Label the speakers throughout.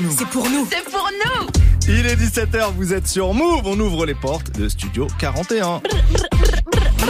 Speaker 1: pour nous.
Speaker 2: C'est pour nous.
Speaker 3: C'est pour nous.
Speaker 4: Il est 17h, vous êtes sur Move. On ouvre les portes de Studio 41.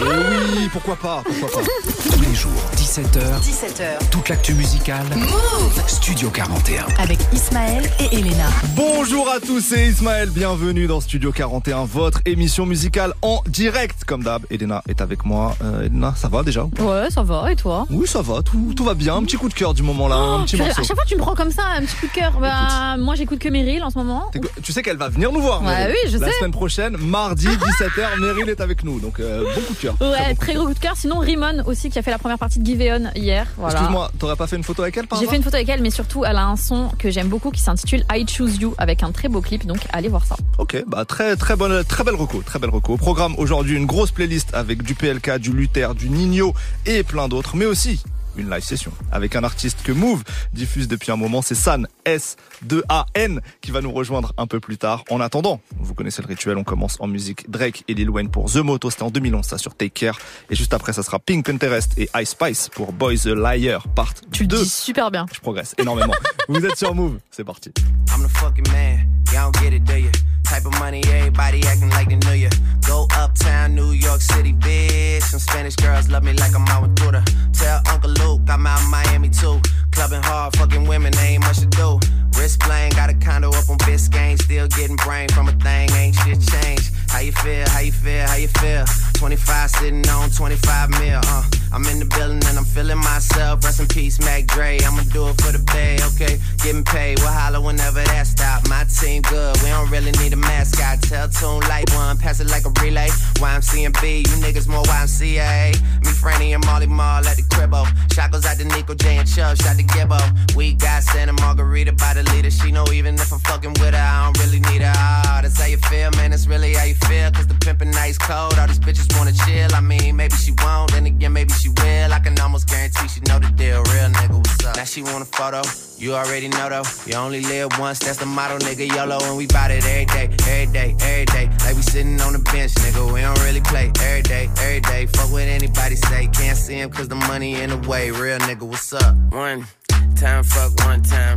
Speaker 4: Oui, pourquoi pas, pourquoi pas.
Speaker 1: Tous les jours, 17h,
Speaker 2: 17h.
Speaker 1: toute l'actu musicale.
Speaker 2: Move
Speaker 1: Studio 41.
Speaker 2: avec Ismaël et Elena.
Speaker 4: Bonjour à tous, c'est Ismaël. Bienvenue dans Studio 41, votre émission musicale en direct. Comme d'hab, Elena est avec moi. Euh, Elena, ça va déjà
Speaker 5: Ouais, ça va, et toi?
Speaker 4: Oui, ça va, tout, tout va bien. Un petit coup de cœur du moment là, un petit
Speaker 5: Tu-
Speaker 4: morceau.
Speaker 5: À chaque fois, tu me prends comme ça, un petit coup de cœur. Bah, moi, j'écoute que Meryl en ce moment.
Speaker 4: Tu sais qu'elle va venir nous voir.
Speaker 5: Ouais,
Speaker 4: Meryl.
Speaker 5: oui, je
Speaker 4: La
Speaker 5: sais.
Speaker 4: semaine prochaine, mardi 17h, Meryl est avec nous. Donc euh, bon coup de cœur.
Speaker 5: Ouais, très gros coup de cœur. Sinon, Rimon aussi, qui a fait la première partie de Give It On hier. Voilà.
Speaker 4: Excuse-moi, t'aurais pas fait une photo avec elle
Speaker 5: J'ai fait une photo avec elle, mais surtout, elle a un son que j'aime beaucoup qui s'intitule I Choose You avec un très beau clip. Donc, allez voir ça.
Speaker 4: Ok, bah très très bonne, très belle reco, très belle reco. Au programme aujourd'hui une grosse playlist avec du PLK, du Luther, du Nino et plein d'autres, mais aussi une live session avec un artiste que Move diffuse depuis un moment, c'est San S 2 A N qui va nous rejoindre un peu plus tard. En attendant, vous connaissez le rituel, on commence en musique Drake et Lil Wayne pour The Moto, c'était en 2011 ça sur Take Care et juste après ça sera Pink Pinterest et Ice Spice pour Boys the Liar Part
Speaker 5: Tu le
Speaker 4: 2.
Speaker 5: dis super bien.
Speaker 4: Je progresse énormément. vous êtes sur Move, c'est parti.
Speaker 6: I'm the fucking man. Y'all don't get it, do you? Type of money, everybody acting like they knew you. Go uptown, New York City, bitch. Some Spanish girls love me like I'm out with Buddha. Tell Uncle Luke I'm out Miami too. Clubbing hard, fucking women, ain't much to do. Wrist playing, got a condo up on Biscayne. Still getting brain from a thing, ain't shit changed. How you feel, how you feel, how you feel? 25 sitting on 25 mil, uh. I'm in the building and I'm feeling myself. Rest in peace, Mac Dre. I'ma do it for the bay, okay? Getting paid, we'll holler whenever that stop. My team good, we don't really need a mascot. Tell Tune like one, pass it like a relay. YMC and B, you niggas more YMCA. Me, Franny, and Molly Mall at the cribbo. Shot goes out to Nico J and Chubb, shot to Gibbo. We got Santa Margarita by the leader. She know even if I'm fucking with her, I don't really need her. Ah, that's how you feel, man. That's really how you feel. Cause the pimpin' nice cold. All these bitches wanna chill. I mean, maybe she won't, then again, maybe she will. I can almost guarantee she know the deal. Real nigga, what's up? Now she want a photo. You already know though. You only live once, that's the motto, nigga. YOLO, and we bout it every day, every day, every day. Like we sitting on the bench, nigga. We don't really play every day, every day. Fuck what anybody say. Can't see him cause the money in the way. Real nigga, what's up? One time, fuck one time.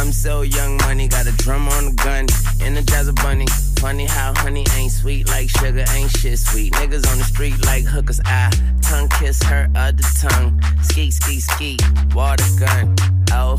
Speaker 6: I'm so young money, got a drum on the gun, energize a bunny. Funny how honey ain't sweet like sugar, ain't shit sweet. Niggas on the street like hookers. I tongue kiss her other tongue. Ski, ski, ski, water gun. Oh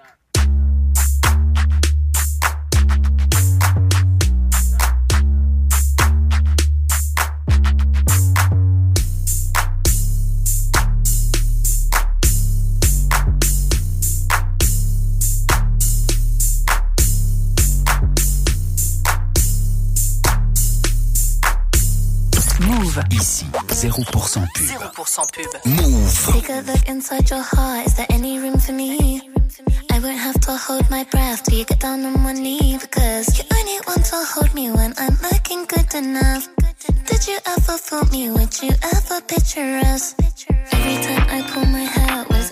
Speaker 2: Move.
Speaker 1: Ici, 0% pub.
Speaker 2: 0% pub.
Speaker 1: Move.
Speaker 7: Take a look inside your heart. Is there any room for me? I won't have to hold my breath till you get down on one knee because you only want to hold me when I'm looking good enough. Did you ever fool me? Would you ever picture us? Every time I pull my hair, was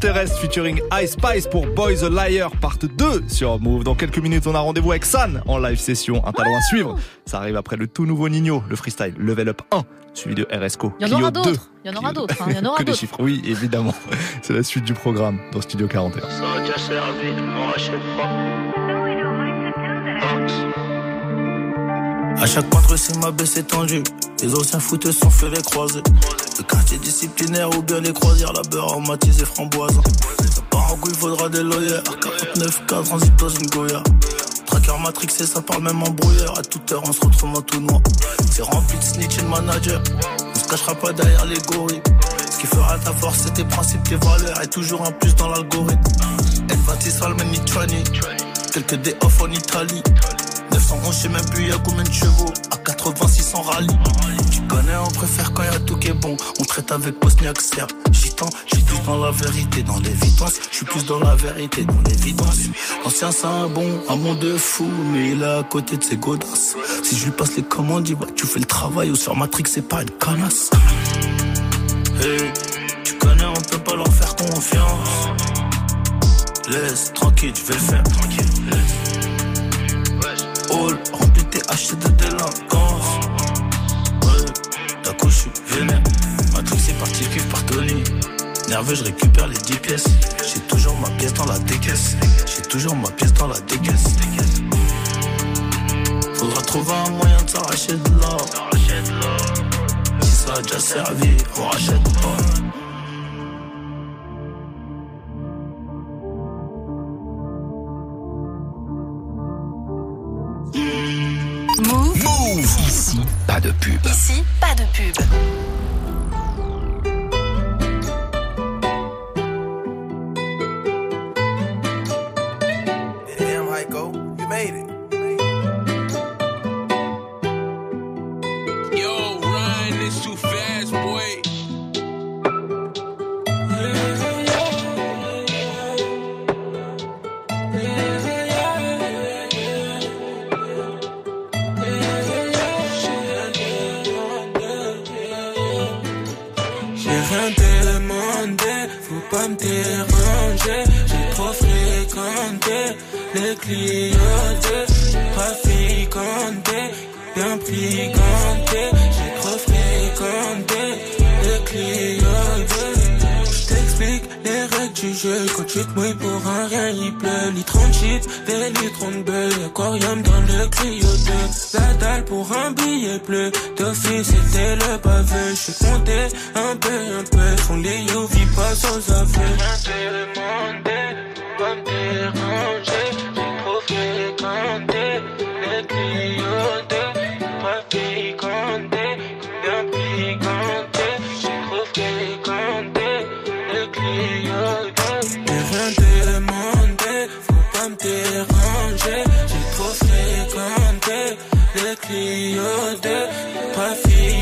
Speaker 4: Pink Pinterest featuring Ice Spice pour Boys a Liar part 2 sur Move. Dans quelques minutes, on a rendez-vous avec San en live session. Un talent à suivre. Ça arrive après le tout nouveau Nino, le freestyle Level Up 1, suivi de RSCO.
Speaker 5: Il y en aura
Speaker 4: Clio 2.
Speaker 5: d'autres. Il y en aura d'autres. hein. Il y en aura
Speaker 4: que des
Speaker 5: d'autres.
Speaker 4: chiffres, oui, évidemment. C'est la suite du programme dans Studio 41.
Speaker 8: À chaque contre c'est ma baisse étendue. Les anciens footeux sont fait les croisés. Le quartier disciplinaire ou bien les croisières, la beurre aromatisée framboise. Ça part en couille, faudra des lawyers. 49 cas transit dans une Goya. Tracker matrixé, ça parle même en brouillard. À toute heure, on se retrouve en tout noir. C'est rempli de snitch et de manager. On se cachera pas derrière les gorilles. Ce qui fera ta force, c'est tes principes, tes valeurs. Et toujours un plus dans l'algorithme. N26 Almeni Trani. Quelques day off en Italie. 911, je sais même plus y'a combien de chevaux. À 80, 600 rallye. Tu connais, on préfère quand y'a tout qui est bon. On traite avec Bosniak Serbe. Gitan, suis plus dans la vérité, dans l'évidence. Je suis plus dans la vérité, dans l'évidence. L'ancien, c'est un bon, un de fou, mais il est à côté de ses godasses. Si je lui passe les commandes, il va, tu fais le travail ou sur Matrix, c'est pas une canasse. Hey, tu connais, on peut pas leur faire confiance. Laisse, tranquille, je vais le faire, tranquille. All rempli tes haches de délinquance. Ouais, d'un coup je suis vénère. Matrix c'est parti, cuivre par Tony. Nerveux, je récupère les 10 pièces. J'ai toujours ma pièce dans la décaisse. J'ai toujours ma pièce dans la décaisse. Faudra trouver un moyen de s'arracher de l'or. Si ça a déjà servi, on rachète pas.
Speaker 9: Ici, pas de pub.
Speaker 6: Ici, pas de pub.
Speaker 8: Déranger. J'ai trop fréquenté les clients trafiquanté, bien fricanté. Jeu. Quand tu te mouilles pour un rien, il pleut. Litre en cheat, des litres en bœuf. Aquarium dans le Clio 2. La dalle pour un billet bleu. D'office, c'était le baveux. J'suis compté un peu, un peu. Son lit, vit pas sans aveu. demandé, pas me déranger? J'ai trop les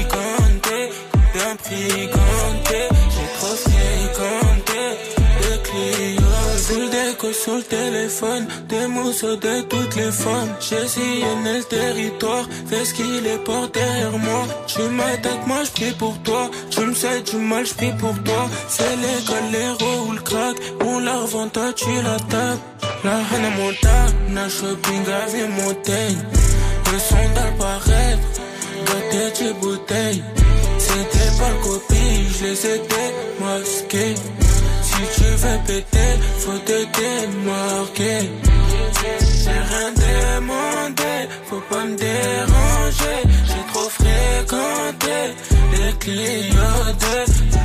Speaker 8: Trafiquanté, bien piquanté. J'ai trop les Clio 2. Sous le déco, sur le téléphone, des mousseaux de toutes les formes. J'ai sillonné le territoire, fais ce qu'il est pour derrière moi. Tu m'attaques, moi je pour toi. Tu me sais du mal, je pour toi. C'est l'école, l'héros ou le crack. On la revend, toi tu la tapes. La Hannah Montana, shopping, vie montagne. Le son d'apparaître, tête et bouteille. C'était pas le copie, je les ai démasqués. Si tu veux péter, faut te démarquer. J'ai rien demandé,
Speaker 10: faut pas me déranger. J'ai trop fréquenté les clients de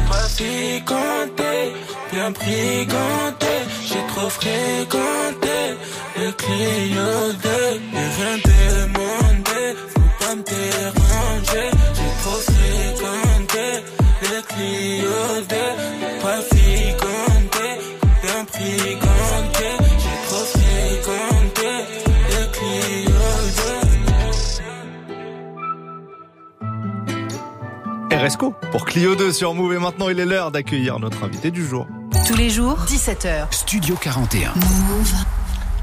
Speaker 10: traficantés, bien briganté. J'ai trop fréquenté les clients de rien demandé, faut pas me déranger j'ai trop fréquenté le Clio 2, pas fréquenté, bien fréquenté, j'ai trop fréquenté le Clio 2.
Speaker 4: RSCO pour Clio 2 sur Move et maintenant il est l'heure d'accueillir notre invité du jour.
Speaker 2: Tous les jours, 17h.
Speaker 1: Studio 41.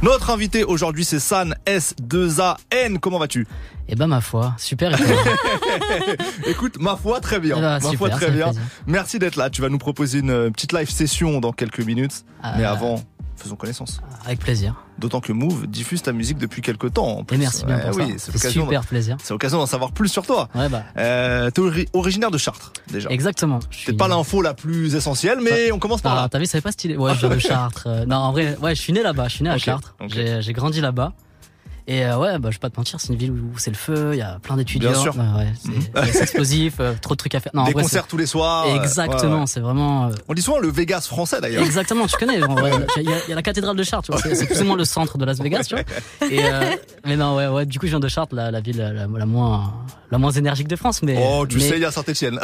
Speaker 4: Notre invité aujourd'hui c'est San S2AN. Comment vas-tu?
Speaker 11: Eh ben ma foi, super.
Speaker 4: Écoute, ma foi très bien.
Speaker 11: Eh ben,
Speaker 4: ma
Speaker 11: super,
Speaker 4: foi très bien. Merci d'être là. Tu vas nous proposer une petite live session dans quelques minutes.
Speaker 11: Ah.
Speaker 4: Mais avant, faisons connaissance.
Speaker 11: Avec plaisir.
Speaker 4: D'autant que Move diffuse ta musique depuis quelques temps. En plus.
Speaker 11: Et merci bien pour
Speaker 4: oui,
Speaker 11: ça.
Speaker 4: C'est
Speaker 11: C'est
Speaker 4: l'occasion.
Speaker 11: super plaisir.
Speaker 4: C'est l'occasion d'en savoir plus sur toi.
Speaker 11: Ouais bah
Speaker 4: Euh, T'es ori- originaire de Chartres déjà.
Speaker 11: exactement. Suis-
Speaker 4: Peut-être pas l'info la plus essentielle, mais on commence par
Speaker 11: Ah,
Speaker 4: là.
Speaker 11: t'as vu, ça pas stylé. Ouais, je viens de Chartres. Euh, non, en vrai, ouais, je suis né là-bas. Je suis né à Chartres. j'ai grandi là-bas. Et euh, ouais, bah, je vais pas te mentir, c'est une ville où c'est le feu, il y a plein d'étudiants.
Speaker 4: Bien sûr.
Speaker 11: Ouais, c'est explosif, euh, trop de trucs à faire. Non,
Speaker 4: Des
Speaker 11: vrai,
Speaker 4: concerts tous les soirs. euh,
Speaker 11: Exactement,
Speaker 4: ouais, ouais.
Speaker 11: c'est vraiment. euh,
Speaker 4: On dit souvent le Vegas français d'ailleurs.
Speaker 11: Exactement, tu connais. Il y, a- il y a la cathédrale de Chartres, c'est- plus ou moins le centre de Las Vegas, tu vois. Et mais non, ouais, ouais. Du coup, je viens de Chartres, la, la ville la, la- la moins, la moins énergique de France, mais.
Speaker 4: Oh, tu
Speaker 11: mais-
Speaker 4: sais, il y a Saint-Etienne.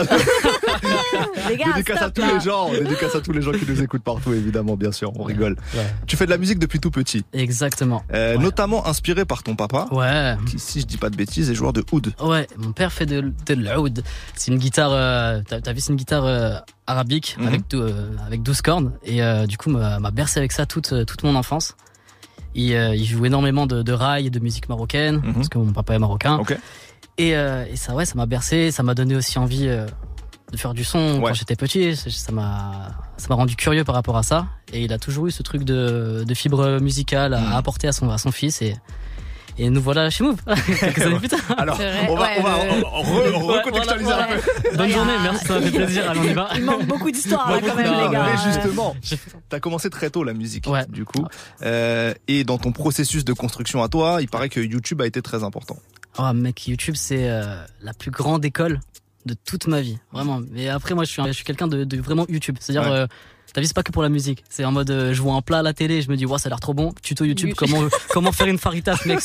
Speaker 5: Les gars,
Speaker 4: dédicace à tous
Speaker 5: là.
Speaker 4: les gens, dédicace à tous les gens qui nous écoutent partout, évidemment, bien sûr, on rigole.
Speaker 11: Ouais,
Speaker 4: Tu fais de la musique depuis tout petit,
Speaker 11: exactement.
Speaker 4: euh,
Speaker 11: Ouais.
Speaker 4: notamment inspiré par ton papa,
Speaker 11: Ouais.
Speaker 4: qui, si je dis pas de bêtises, est joueur de oud.
Speaker 11: Ouais, mon père fait de, de l'oud. C'est une guitare, euh, t'as vu, c'est une guitare euh, arabique
Speaker 4: Mhm.
Speaker 11: avec, euh, avec 12 cordes. Et euh, du coup, m'a m'a bercé avec ça toute, toute mon enfance. Il, euh, il joue énormément de, de rail et de musique marocaine,
Speaker 4: Mhm.
Speaker 11: parce que mon papa est marocain.
Speaker 4: Ok.
Speaker 11: Et, euh, et ça, ouais, ça m'a bercé, ça m'a donné aussi envie euh, de faire du son
Speaker 4: Ouais.
Speaker 11: quand j'étais petit. Ça- m'a, ça m'a rendu curieux par rapport à ça. Et il a toujours eu ce truc de, de fibre musicale à,
Speaker 4: Mhm.
Speaker 11: à apporter à son, à son fils. Et, et nous voilà chez Move, quelques années plus tard.
Speaker 4: Alors, on va,
Speaker 5: ouais,
Speaker 4: on va
Speaker 5: euh,
Speaker 4: re- re-
Speaker 11: Ouais,
Speaker 4: recontextualiser
Speaker 11: voilà,
Speaker 4: un peu.
Speaker 11: Bonne journée, merci, ça m'a fait plaisir. Allez, on y va.
Speaker 5: Il manque beaucoup d'histoires là quand même,
Speaker 4: non,
Speaker 5: les gars.
Speaker 4: mais justement, t'as commencé très tôt la musique,
Speaker 11: Ouais.
Speaker 4: du coup. Euh, et dans ton processus de construction à toi, il paraît que YouTube a été très important.
Speaker 11: Oh mec, YouTube c'est euh, la plus grande école de toute ma vie, vraiment. Mais après moi je suis, un- je suis quelqu'un de, de vraiment YouTube, c'est-à-dire
Speaker 4: Ouais.
Speaker 11: euh, T'as vu, c'est pas que pour la musique. C'est en mode, euh, je vois un plat à la télé, je me dis, ouais, ça a l'air trop bon. Tuto YouTube, comment, comment faire une faritas, mec.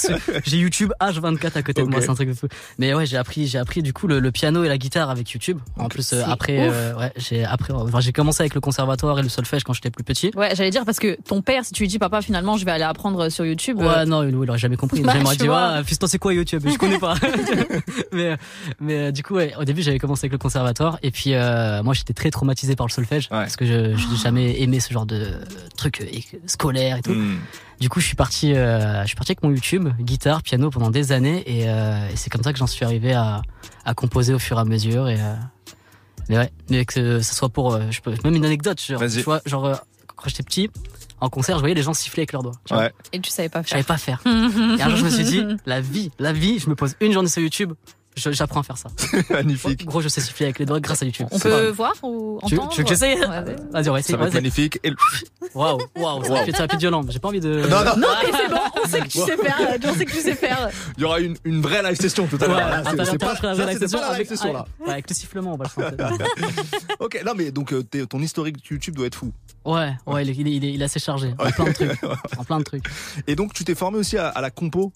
Speaker 11: J'ai YouTube H24 à côté de moi, c'est un truc de fou. Mais ouais, j'ai appris, j'ai appris du coup le, le piano et la guitare avec YouTube. En plus, euh, après, euh, ouais, j'ai après, enfin, j'ai commencé avec le conservatoire et le solfège quand j'étais plus petit.
Speaker 5: Ouais, j'allais dire parce que ton père, si tu lui dis papa, finalement, je vais aller apprendre sur YouTube.
Speaker 11: Ouais,
Speaker 5: euh,
Speaker 11: non, il, il aurait jamais compris.
Speaker 5: Bah,
Speaker 11: il
Speaker 5: tu
Speaker 11: dit, ouais, fiston, c'est quoi YouTube? Je connais pas. mais, mais euh, du coup, ouais, au début, j'avais commencé avec le conservatoire. Et puis, euh, moi, j'étais très traumatisé par le solfège. Parce que je jamais aimé ce genre de truc euh, scolaire et tout.
Speaker 4: Hmm.
Speaker 11: Du coup, je suis parti, euh, je suis parti avec mon YouTube, guitare, piano pendant des années. Et, euh, et c'est comme ça que j'en suis arrivé à, à composer au fur et à mesure. Et, euh, mais ouais, mais que ça soit pour. euh, je peux, même une anecdote, genre,
Speaker 4: Vas-y.
Speaker 11: tu vois, genre, euh, quand j'étais petit, en concert, je voyais les gens siffler avec leurs doigts. tu vois.
Speaker 4: Ouais.
Speaker 5: Et tu savais pas
Speaker 11: Je
Speaker 5: faire.
Speaker 11: savais pas faire. Et un jour, je me suis dit, la vie, la vie, je me pose une journée sur YouTube, je- j'apprends à faire ça.
Speaker 4: Magnifique.
Speaker 11: Gros, je sais siffler avec les doigts grâce à YouTube.
Speaker 5: On peut
Speaker 11: pas-
Speaker 5: voir ou
Speaker 11: Tu-
Speaker 5: entendre
Speaker 11: tu veux que j'essaye Vas-y, on va essayer.
Speaker 4: Ça va être
Speaker 11: vas-y.
Speaker 4: magnifique.
Speaker 11: Waouh, waouh, ça
Speaker 4: Waouh.
Speaker 11: va être- violent. J'ai pas envie de.
Speaker 4: Non, non.
Speaker 5: Non, mais c'est bon, on sait que tu sais faire. euh, On sait que tu sais faire.
Speaker 4: Il y aura une, une vraie live session tout à l'heure.
Speaker 11: Ouais,
Speaker 4: c'est- pas-
Speaker 11: ferai la live session
Speaker 4: pas la live
Speaker 11: avec-
Speaker 4: session là.
Speaker 11: Ouais, avec le sifflement, on va le faire.
Speaker 4: Ok, non mais donc euh, ton historique YouTube doit être fou.
Speaker 11: Ouais, ouais, il est, il est, il est- il est assez chargé. En plein de trucs. En plein de trucs.
Speaker 4: Et donc tu t'es formé aussi à, à la compo?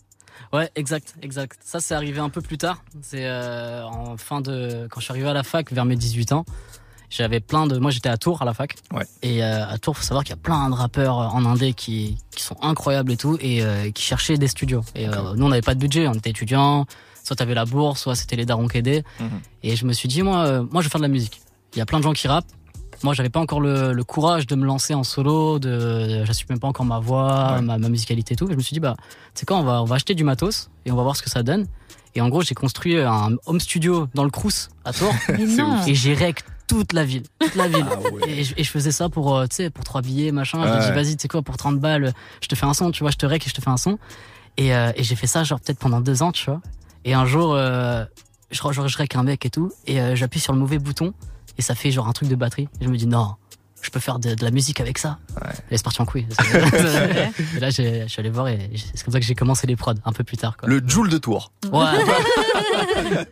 Speaker 11: Ouais, exact, exact. Ça, c'est arrivé un peu plus tard. C'est euh, en fin de. Quand je suis arrivé à la fac, vers mes 18 ans, j'avais plein de. Moi, j'étais à Tours à la fac.
Speaker 4: Ouais.
Speaker 11: Et euh, à Tours, faut savoir qu'il y a plein de rappeurs en indé qui, qui sont incroyables et tout, et euh, qui cherchaient des studios. Et euh, nous, on n'avait pas de budget, on était étudiants. Soit t'avais la bourse, soit c'était les darons qui aidaient.
Speaker 4: Mhm.
Speaker 11: Et je me suis dit, moi, euh, moi, je vais faire de la musique. Il y a plein de gens qui rappent. Moi, j'avais pas encore le, le courage de me lancer en solo, de, j'assume même pas encore ma voix,
Speaker 4: Ouais.
Speaker 11: ma, ma musicalité et tout. Je me suis dit, bah, tu sais quoi, on va, on va acheter du matos et on va voir ce que ça donne. Et en gros, j'ai construit un home studio dans le Crous à Tours et j'ai rec toute la ville, toute la ville.
Speaker 4: Ah ouais.
Speaker 11: Et, je, et je faisais ça pour, euh, tu sais, pour trois billets, machin. Je
Speaker 4: Ouais.
Speaker 11: dit, vas-y, tu sais quoi, pour 30 balles, je te fais un son, tu vois, je te rec et je te fais un son. Et, euh, et j'ai fait ça, genre, peut-être pendant deux ans, tu vois. Et un jour, euh, je, rec un mec et tout, et euh, j'appuie sur le mauvais bouton, et ça fait genre un truc de batterie. Et je me dis, non, je peux faire de, de la musique avec ça. Et c'est parti en couille. et là, je suis allé voir et c'est comme ça que j'ai commencé les prods un peu plus tard. Quoi.
Speaker 4: Le Joule de Tours.
Speaker 11: Ouais.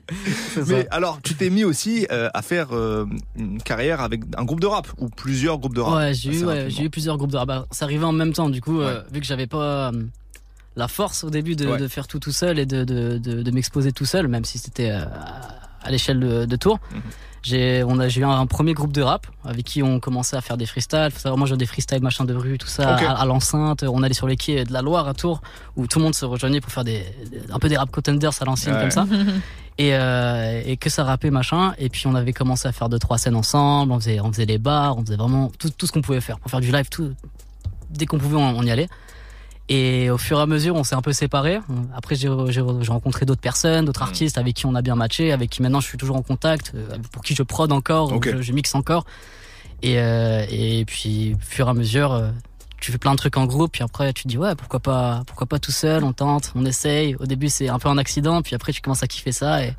Speaker 4: Mais alors, tu t'es mis aussi euh, à faire euh, une carrière avec un groupe de rap ou plusieurs groupes de rap.
Speaker 11: Ouais, j'ai eu, ouais, plusieurs groupes de rap. Bah, C'est arrivé en même temps, du coup, euh, vu que j'avais pas euh, la force au début de,
Speaker 4: Ouais.
Speaker 11: de faire tout tout seul et de, de, de, de m'exposer tout seul, même si c'était euh, à l'échelle de, de Tours.
Speaker 4: Mhm.
Speaker 11: J'ai, on a, j'ai eu un, premier groupe de rap avec qui on commençait à faire des freestyles. Faut savoir, moi, j'ai des freestyles machin de rue, tout ça, à, à l'enceinte. On allait sur les quais de la Loire à Tours, où tout le monde se rejoignait pour faire des, des- un peu des rap contenders à l'ancienne
Speaker 4: Ouais.
Speaker 11: comme ça. et, euh, et que ça rappait machin. Et puis on avait commencé à faire deux trois scènes ensemble. On faisait, on faisait les bars, on faisait vraiment tout, tout ce qu'on pouvait faire pour faire du live. Tout, dès qu'on pouvait, on, on y allait. Et au fur et à mesure, on s'est un peu séparés. Après, j'ai rencontré d'autres personnes, d'autres artistes avec qui on a bien matché, avec qui maintenant je suis toujours en contact, euh, pour qui je prod encore, je, je mixe encore. Et, euh, et puis, au fur et à mesure, euh, tu fais plein de trucs en groupe, puis après tu te dis ouais, pourquoi pas, pourquoi pas tout seul, on tente, on essaye. Au début, c'est un peu un accident, puis après tu commences à kiffer ça et,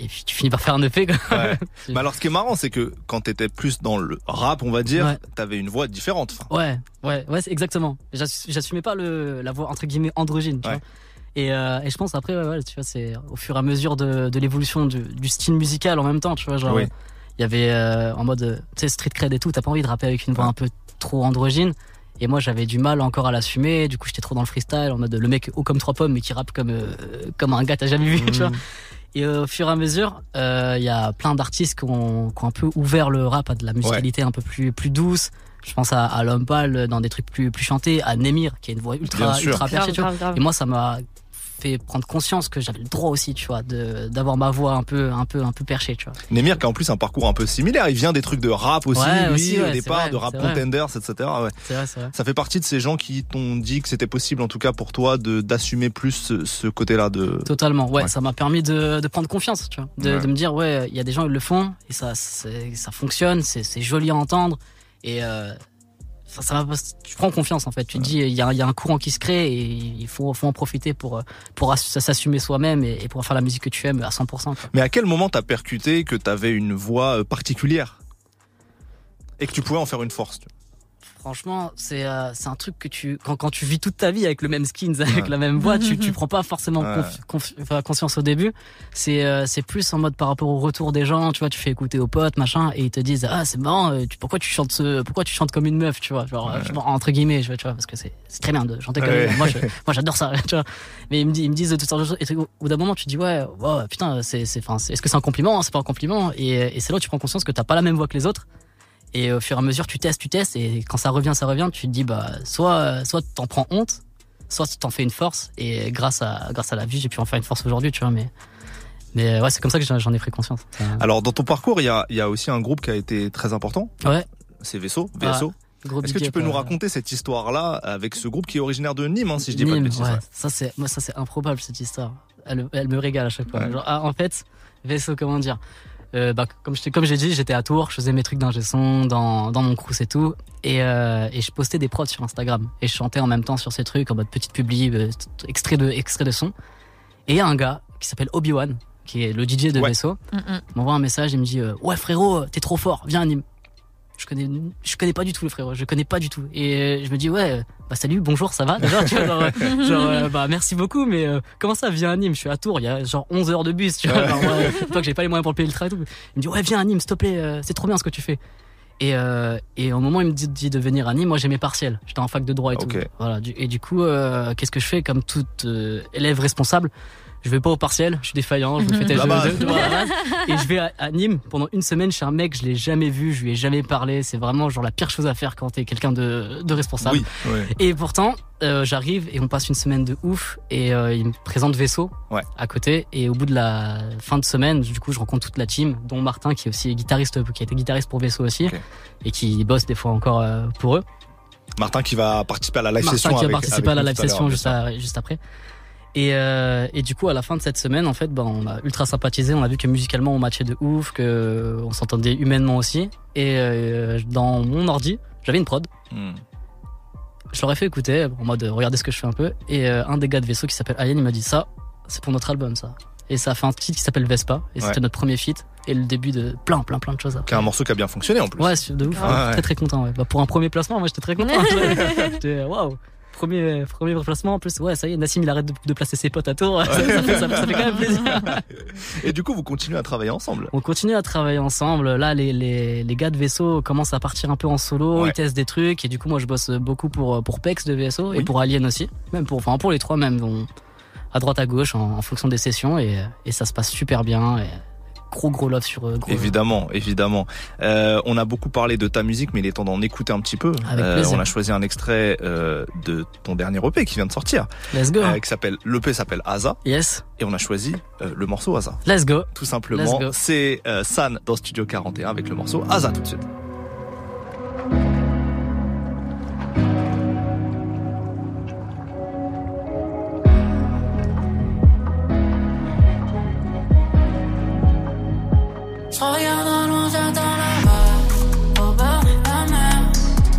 Speaker 11: et puis tu finis par faire un EP. Quoi.
Speaker 4: Ouais. Mais alors, ce qui est marrant, c'est que quand t'étais plus dans le rap, on va dire,
Speaker 11: Ouais.
Speaker 4: t'avais une voix différente.
Speaker 11: Ouais, ouais, ouais, exactement. J'assu- J'assumais pas le, la voix entre guillemets androgyne, tu
Speaker 4: Ouais.
Speaker 11: vois. Et, euh, et je pense après, ouais, tu vois, c'est au fur et à mesure de, de l'évolution du, du style musical en même temps, tu vois, genre,
Speaker 4: Oui.
Speaker 11: il y avait euh, en mode, euh, tu sais, street cred et tout, t'as pas envie de rapper avec une voix un peu trop androgyne. Et moi, j'avais du mal encore à l'assumer. Du coup, j'étais trop dans le freestyle, en mode le mec haut comme trois pommes, mais qui rappe comme euh, comme un gars t'as jamais vu, tu vois. Et euh, au fur et à mesure, euh, il y a plein d'artistes qui ont, qui ont un peu ouvert le rap à de la musicalité un peu plus plus douce. Je pense à, à L'Homme Pâle dans des trucs plus plus chantés, à Nemir qui a une voix ultra ultra perchée. Et moi, ça m'a fait prendre conscience que j'avais le droit aussi, tu vois, de d'avoir ma voix un peu un peu un peu perchée, tu vois.
Speaker 4: Nemir qui a en plus un parcours un peu similaire. Il vient des trucs de rap aussi,
Speaker 11: Ouais,
Speaker 4: lui,
Speaker 11: aussi, ouais,
Speaker 4: au départ,
Speaker 11: vrai,
Speaker 4: de rap contenders, etc. Ouais.
Speaker 11: Vrai, vrai.
Speaker 4: Ça fait partie de ces gens qui t'ont dit que c'était possible, en tout cas pour toi, de d'assumer plus ce, ce côté-là de.
Speaker 11: Totalement, ouais, ça m'a permis de, de prendre confiance, tu vois, de, me dire ouais, il y a des gens ils le font et ça ça fonctionne, c'est c'est joli à entendre et euh, tu prends confiance en fait. Tu dis il y a, un courant qui se crée et il faut en profiter pour pour ass- s'assumer soi-même et, pour faire la musique que tu aimes à 100%. Quoi.
Speaker 4: Mais à quel moment t'as percuté que t'avais une voix euh, particulière? Et que tu pouvais en faire une force
Speaker 11: Franchement, c'est euh, c'est un truc que tu quand quand tu vis toute ta vie avec le même skins, avec
Speaker 4: Ouais.
Speaker 11: la même voix, tu tu prends pas forcément
Speaker 4: Ouais.
Speaker 11: conscience au début. C'est euh, c'est plus en mode par rapport au retour des gens, tu vois, tu fais écouter aux potes, machin, et ils te disent ah c'est marrant, euh, tu, pourquoi tu chantes ce, pourquoi tu chantes comme une meuf, tu vois, genre euh, entre guillemets, tu vois, parce que c'est c'est très bien de chanter comme
Speaker 4: Ouais.
Speaker 11: une meuf. Moi je- moi j'adore ça, tu vois. Mais ils me disent ils me disent toutes sortes de choses. Et au au bout d'un moment tu te dis ouais, ouais putain c'est c'est enfin est-ce que c'est un compliment, hein, c'est pas un compliment, et, et c'est là où tu prends conscience que t'as pas la même voix que les autres. Et au fur et à mesure, tu testes, tu testes, et quand ça revient, ça revient, tu te dis, bah, soit, soit t'en prends honte, soit tu t'en fais une force, et grâce à, grâce à la vie, j'ai pu en faire une force aujourd'hui, tu vois, mais, mais ouais, c'est comme ça que j'en ai pris conscience.
Speaker 4: Alors dans ton parcours, il y a, y a aussi un groupe qui a été très important.
Speaker 11: Ouais.
Speaker 4: C'est Vaisseau, VSO. Est-ce que tu peux nous
Speaker 11: euh,
Speaker 4: raconter cette histoire-là avec ce groupe qui est originaire de Nîmes, hein, si je dis pas de
Speaker 11: Nîmes,
Speaker 4: bêtises
Speaker 11: ouais.
Speaker 4: ouais.
Speaker 11: Ça, c'est, moi, ça, c'est improbable, cette histoire. Elle, elle me régale à chaque fois.
Speaker 4: Ouais.
Speaker 11: Genre, ah, en fait, vaisseau, comment dire? Euh, bah, comme je t'ai- comme j'ai dit, j'étais à Tours, je faisais mes trucs d'ingé son dans, dans mon crous et tout, et, euh, et je postais des prods sur Instagram et je chantais en même temps sur ces trucs en mode petite publi, euh, extrait de extrait de son. Et il y a un gars qui s'appelle Obi Wan, qui est le DJ de
Speaker 4: Ouais.
Speaker 11: Vaisseau,
Speaker 5: Mm, mm.
Speaker 11: m'envoie un message et me dit euh, ouais frérot, t'es trop fort, viens à Nîmes. Je connais, je connais pas du tout le frérot, je connais pas du tout. Et euh, je me dis ouais, bah salut, bonjour, ça va déjà, tu vois, genre, euh, genre, euh, bah merci beaucoup, mais euh, comment ça, viens à Nîmes, je suis à Tours, il y a genre 11 heures de bus, tu vois, genre, ouais, toi que j'ai pas les moyens pour le payer le train et tout. Il me dit ouais, viens à Nîmes, s'il te plaît, euh, c'est trop bien ce que tu fais. Et, euh, et au moment où il me dit, dit de venir à Nîmes, moi j'ai mes partiels, j'étais en fac de droit et tout. Voilà, et du coup, qu'est-ce que je fais? Comme tout élève responsable je vais pas au partiel, je suis défaillant, je me fais je- voilà. et je vais à, à Nîmes pendant une semaine chez un mec, je l'ai jamais vu, je lui ai jamais parlé, c'est vraiment genre la pire chose à faire quand t'es quelqu'un de, de responsable.
Speaker 4: Oui, ouais.
Speaker 11: Et pourtant, euh, j'arrive et on passe une semaine de ouf et euh, il me présente Vaisseau
Speaker 4: Ouais.
Speaker 11: à côté et au bout de la fin de semaine, du coup, je rencontre toute la team, dont Martin qui est aussi guitariste, qui a été guitariste pour Vaisseau aussi et qui bosse des fois encore euh, pour eux.
Speaker 4: Martin qui va participer à la live
Speaker 11: Martin
Speaker 4: session.
Speaker 11: qui a
Speaker 4: avec-
Speaker 11: participé à la live session à- juste après. Et, euh, et du coup, à la fin de cette semaine, en fait, ben, on a ultra sympathisé. On a vu que musicalement, on matchait de ouf, que on s'entendait humainement aussi. Et euh, dans mon ordi, j'avais une prod.
Speaker 4: Hmm.
Speaker 11: Je leur ai fait écouter en mode euh, regardez ce que je fais un peu. Et euh, un des gars de vaisseau qui s'appelle Ayen, il m'a dit ça, c'est pour notre album ça. Et ça a fait un titre qui s'appelle Vespa. Et
Speaker 4: Ouais.
Speaker 11: c'était notre premier feat. Et le début de plein, plein, plein de choses.
Speaker 4: Qui un morceau qui a bien fonctionné en plus.
Speaker 11: Ouais, de ouf.
Speaker 4: Ah
Speaker 11: hein.
Speaker 4: ouais.
Speaker 11: Très, très content. Ouais. Bah, pour un premier placement, moi, j'étais très content. J'étais, waouh. Premier, premier placement. En plus, ouais, ça y est, Nassim, il arrête de, de placer ses potes à tour. Ça, ça fait, ça- ça fait quand même plaisir.
Speaker 4: Et du coup, vous continuez à travailler ensemble?
Speaker 11: On continue à travailler ensemble. Là, les, les, les gars de vaisseau commencent à partir un peu en solo,
Speaker 4: Ouais.
Speaker 11: ils testent des trucs. Et du coup, moi, je bosse beaucoup pour, pour Pex de vaisseau
Speaker 4: Oui.
Speaker 11: et pour Alien aussi. Même pour, enfin, pour les trois, même. On- à droite, à gauche, en, en fonction des sessions. Et, et ça se passe super bien. Et gros, gros love sur eux. Gros,
Speaker 4: Évidemment, évidemment. Euh, on a beaucoup parlé de ta musique, mais il est temps d'en écouter un petit peu.
Speaker 11: Avec
Speaker 4: Euh, on a choisi un extrait euh, de ton dernier EP qui vient de sortir,
Speaker 11: Let's go.
Speaker 4: euh, qui s'appelle l'EP s'appelle Asa,
Speaker 11: Yes.
Speaker 4: et on a choisi euh, le morceau Asa.
Speaker 11: Let's go.
Speaker 4: Tout simplement, c'est euh, San dans Studio 41 avec le morceau Asa tout de suite.
Speaker 3: Je regarde loin, j'attends là-bas. Au bord la mer,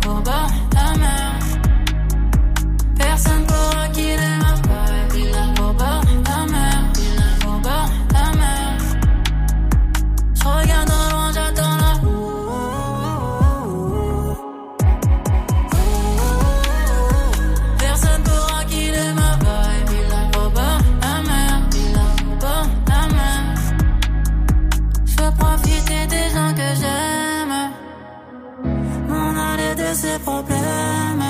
Speaker 3: au bord la mer. Personne j'aime. M'en aller de ces problèmes.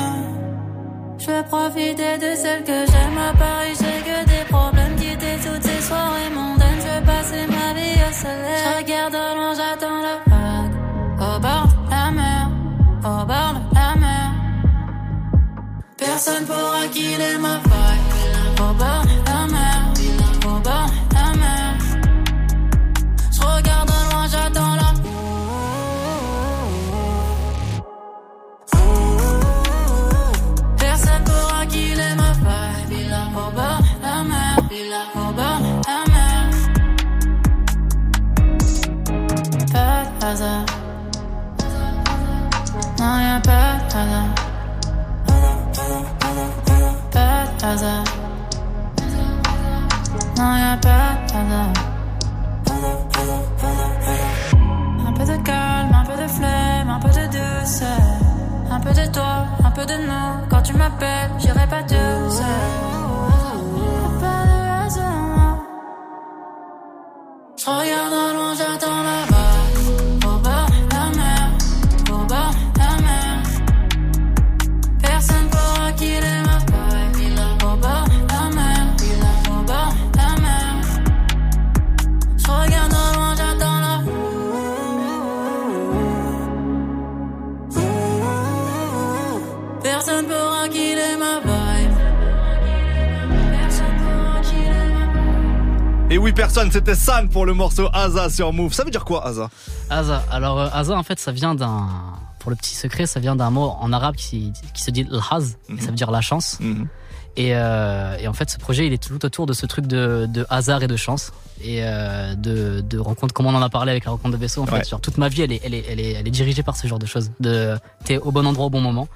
Speaker 3: Je veux profiter de celles que j'aime. À Paris, j'ai que des problèmes. Quitter toutes ces soirées mondaines. Je veux passer ma vie au soleil. Je regarde au loin, j'attends la vague. Au bord de la mer. Au bord de la mer. Personne pourra killer ma vibe. Hasard. Non, y'a pas de hasard. Pas de hasard. Non, y'a pas de hasard. Un peu de calme, un peu de flemme, un peu de douceur. Un peu de toi, un peu de nous. Quand tu m'appelles, j'irai pas tout seul. Je regarde au loin, j'attends là-bas. Personne,
Speaker 4: c'était San pour le morceau Asa sur Move. Ça veut dire quoi Asa
Speaker 11: Asa. Alors, euh, Asa, en fait, ça vient d'un. Pour le petit secret, ça vient d'un mot en arabe qui, qui se dit l'haz, et ça veut dire la chance.
Speaker 4: Mhm.
Speaker 11: Et, euh, et en fait, ce projet, il est tout autour de ce truc de, de hasard et de chance. Et euh, de, de rencontre, comme on en a parlé avec la rencontre de vaisseau. En
Speaker 4: Ouais.
Speaker 11: fait, sur toute ma vie, elle est, elle, est, elle, est, elle est dirigée par ce genre de choses. De, t'es au bon endroit au bon moment.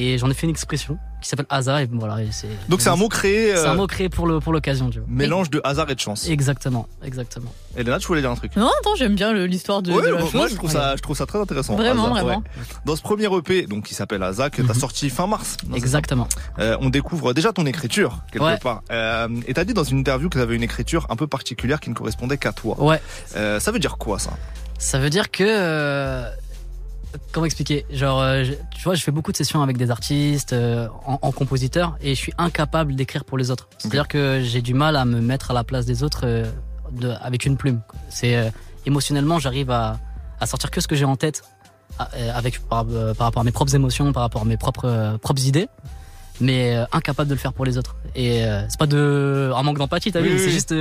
Speaker 11: Et j'en ai fait une expression qui s'appelle hasard. Et voilà, et c'est.
Speaker 4: Donc c'est un mot créé,
Speaker 11: C'est un
Speaker 4: euh,
Speaker 11: mot créé pour le pour l'occasion, tu vois.
Speaker 4: mélange de hasard et de chance.
Speaker 11: Exactement, exactement.
Speaker 4: Elena, tu voulais dire un truc
Speaker 5: Non, attends, j'aime bien le- l'histoire de,
Speaker 4: Ouais,
Speaker 5: de la
Speaker 4: moi,
Speaker 5: chose.
Speaker 4: je trouve ça, je trouve ça très intéressant.
Speaker 5: Vraiment, vraiment.
Speaker 4: ouais. Dans ce premier EP, donc qui s'appelle Asa, que t'as sorti fin mars.
Speaker 11: Exactement.
Speaker 4: Euh, on découvre déjà ton écriture quelque
Speaker 11: Ouais.
Speaker 4: part. Euh, et t'as dit dans une interview que t'avais une écriture un peu particulière qui ne correspondait qu'à toi.
Speaker 11: Ouais.
Speaker 4: Euh, ça veut dire quoi ça?
Speaker 11: Ça veut dire que. Comment expliquer? Genre, euh, je- tu vois, je fais beaucoup de sessions avec des artistes, euh, en, en compositeur, et je suis incapable d'écrire pour les autres. C'est-à-dire que j'ai du mal à me mettre à la place des autres euh, de, avec une plume. C'est émotionnellement, j'arrive à, à sortir que ce que j'ai en tête, à- avec par, par rapport à mes propres émotions, par rapport à mes propres propres idées. Mais incapable de le faire pour les autres. Et c'est pas de un manque d'empathie, t'as
Speaker 4: Oui,
Speaker 11: vu
Speaker 4: oui,
Speaker 11: C'est
Speaker 4: oui.
Speaker 11: juste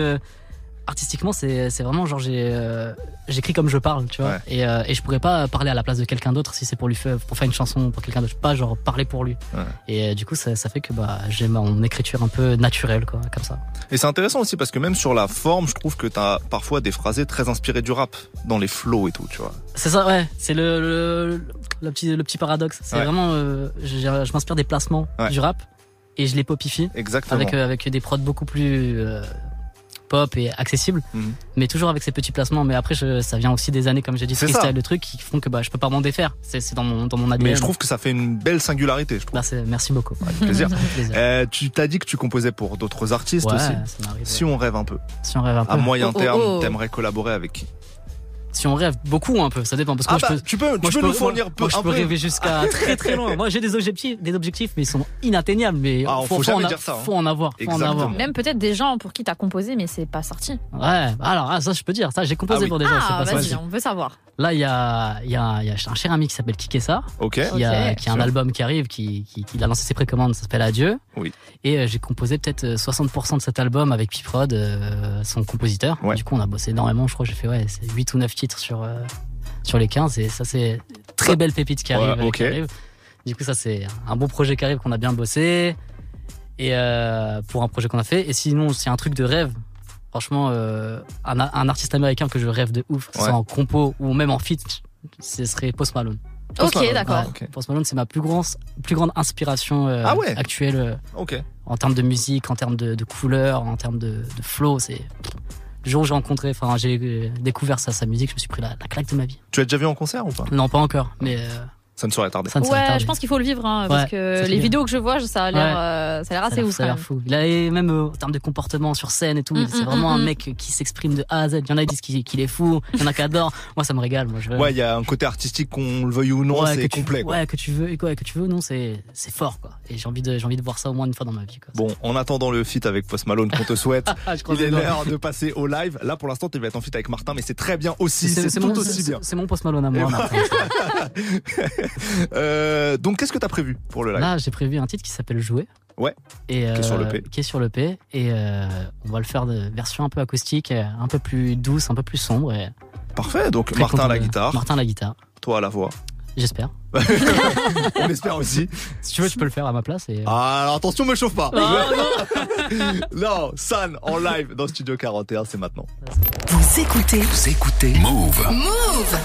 Speaker 11: artistiquement, c'est vraiment genre j'ai euh, j'écris comme je parle, tu vois.
Speaker 4: Ouais.
Speaker 11: Et, euh, et je pourrais pas parler à la place de quelqu'un d'autre si c'est pour lui faire pour faire une chanson pour quelqu'un d'autre, pas genre parler pour lui.
Speaker 4: Ouais.
Speaker 11: Et euh, du coup, ça, ça fait que bah j'ai mon écriture un peu naturelle quoi, comme ça.
Speaker 4: Et c'est intéressant aussi parce que même sur la forme, je trouve que t'as parfois des phrasés très inspirés du rap dans les flows et tout, tu vois.
Speaker 11: C'est ça, ouais. C'est le, le, le petit le petit paradoxe. C'est
Speaker 4: Ouais.
Speaker 11: vraiment euh, je, je m'inspire des placements du rap et je les popifie
Speaker 4: Exactement.
Speaker 11: avec avec des prods beaucoup plus pop et accessible,
Speaker 4: Mhm.
Speaker 11: mais toujours avec ces petits placements. Mais après, je, ça vient aussi des années, comme j'ai dit,
Speaker 4: ça.
Speaker 11: freestyle, de trucs qui font que bah, je peux pas m'en défaire. C'est dans mon, dans mon ADN.
Speaker 4: Mais je trouve que ça fait une belle singularité, je trouve.
Speaker 11: Bah, merci beaucoup.
Speaker 4: Plaisir.
Speaker 11: Plaisir.
Speaker 4: Euh, tu t'as dit que tu composais pour d'autres artistes
Speaker 11: Ouais,
Speaker 4: aussi.
Speaker 11: ça.
Speaker 4: Si on rêve un peu,
Speaker 11: Si on rêve un peu.
Speaker 4: à moyen
Speaker 5: Oh, oh,
Speaker 4: terme,
Speaker 5: oh.
Speaker 4: t'aimerais collaborer avec qui?
Speaker 11: Si on rêve beaucoup un peu, ça dépend. Parce que
Speaker 4: Ah
Speaker 11: moi,
Speaker 4: bah,
Speaker 11: je peux,
Speaker 4: tu peux, tu
Speaker 11: moi, je
Speaker 4: peux
Speaker 11: peux-
Speaker 4: nous fournir
Speaker 11: moi,
Speaker 4: peu,
Speaker 11: moi, je
Speaker 4: un
Speaker 11: peux
Speaker 4: peu.
Speaker 11: rêver jusqu'à très très loin. Moi, j'ai des objectifs, des objectifs, mais ils sont inatteignables. Mais
Speaker 4: Ah, faut
Speaker 11: faut,
Speaker 4: jamais
Speaker 11: en a-
Speaker 4: dire ça, hein.
Speaker 11: faut en avoir. Faut en avoir.
Speaker 5: Même peut-être des gens pour qui t'as composé, mais c'est pas sorti.
Speaker 11: Ouais, alors ah, ça je peux dire, ça j'ai composé
Speaker 4: Ah oui.
Speaker 11: pour des gens, c'est pas
Speaker 5: vas-y,
Speaker 11: ça.
Speaker 5: on veut savoir.
Speaker 11: Là il y a, il y, a, il y a un cher ami qui s'appelle Kikessa,
Speaker 4: Ok.
Speaker 11: qui, a, qui a un album qui arrive, qui, qui, qui a lancé ses précommandes, ça s'appelle Adieu.
Speaker 4: Oui.
Speaker 11: Et euh, j'ai composé peut-être euh, 60% de cet album avec Piprod, euh, son compositeur.
Speaker 4: Ouais.
Speaker 11: Du coup on a bossé énormément, je crois que j'ai fait ouais, c'est 8 ou 9 titres sur, euh, sur les 15 et ça c'est très belle pépite qui
Speaker 4: Ouais,
Speaker 11: arrive,
Speaker 4: ok.
Speaker 11: qui arrive. Du coup ça c'est un bon projet qui arrive qu'on a bien bossé et euh, pour un projet qu'on a fait. Et sinon c'est un truc de rêve. Franchement, euh, un, un artiste américain que je rêve de ouf, que ce
Speaker 4: Ouais.
Speaker 11: soit en compo ou même en feat, ce serait Post Malone.
Speaker 4: Post
Speaker 5: Ok, d'accord.
Speaker 4: Ah, ok.
Speaker 11: Post Malone, c'est ma plus grande, plus grande inspiration euh,
Speaker 4: Ah ouais
Speaker 11: actuelle euh,
Speaker 4: Ok.
Speaker 11: en termes de musique, en termes de, de couleurs, en termes de, de flow. C'est le jour où j'ai rencontré, enfin j'ai euh, découvert sa, sa musique, je me suis pris la, la claque de ma vie.
Speaker 4: Tu as déjà vu en concert ou pas?
Speaker 11: Non, pas encore, mais euh,
Speaker 4: Ça ne saurait tarder.
Speaker 11: ça ne serait
Speaker 5: Ouais,
Speaker 11: tardé.
Speaker 5: je pense qu'il faut le vivre, hein, parce
Speaker 11: Ouais,
Speaker 5: que les
Speaker 11: bien.
Speaker 5: vidéos que je vois, ça a l'air,
Speaker 11: Ouais.
Speaker 5: euh, ça a l'air
Speaker 11: Ça a
Speaker 5: assez
Speaker 11: l'air-
Speaker 5: ouf
Speaker 11: ça a l'air fou. Il a et même euh, en termes de comportement sur scène et tout,
Speaker 5: Mm,
Speaker 11: c'est
Speaker 5: mm,
Speaker 11: vraiment
Speaker 5: mm,
Speaker 11: un mec qui s'exprime de A à Z. Il y en a qui disent qu'il qu'il est fou, il y en a qui adorent. Moi, ça me régale. Moi, je
Speaker 4: Ouais, il y a un côté artistique qu'on le veuille ou non,
Speaker 11: Ouais,
Speaker 4: c'est
Speaker 11: que tu-
Speaker 4: complet. quoi.
Speaker 11: Ouais, que tu veux, quoi, que tu veux, ou non, c'est c'est fort, quoi. Et j'ai envie de, j'ai envie de voir ça au moins une fois dans ma vie, quoi.
Speaker 4: Bon, en attendant le feat avec Post Malone qu'on te souhaite,
Speaker 11: Ah,
Speaker 4: il est l'heure de passer au live. Là, pour l'instant, tu vas être en feat avec Martin, mais c'est très bien aussi. C'est tout aussi bien.
Speaker 11: C'est mon post Malone à moi.
Speaker 4: Euh, donc, qu'est-ce que t'as prévu pour le live
Speaker 11: Là, j'ai prévu un titre qui s'appelle Jouer.
Speaker 4: Ouais.
Speaker 11: Et,
Speaker 4: Qui est sur
Speaker 11: euh,
Speaker 4: l'EP.
Speaker 11: Qui est sur le P. Et euh, on va le faire de version un peu acoustique, un peu plus douce, un peu plus sombre. Et
Speaker 4: Parfait. Donc,
Speaker 11: très
Speaker 4: Martin à la
Speaker 11: de-
Speaker 4: guitare,
Speaker 11: Martin à la guitare.
Speaker 4: toi à la voix.
Speaker 11: J'espère.
Speaker 4: On espère aussi.
Speaker 11: Si tu veux, tu peux le faire à ma place. Et...
Speaker 4: Ah, alors attention, me chauffe pas.
Speaker 11: Ah,
Speaker 4: non, San en live dans Studio 41, c'est maintenant.
Speaker 2: Vous écoutez
Speaker 1: Vous écoutez Move.
Speaker 2: Move.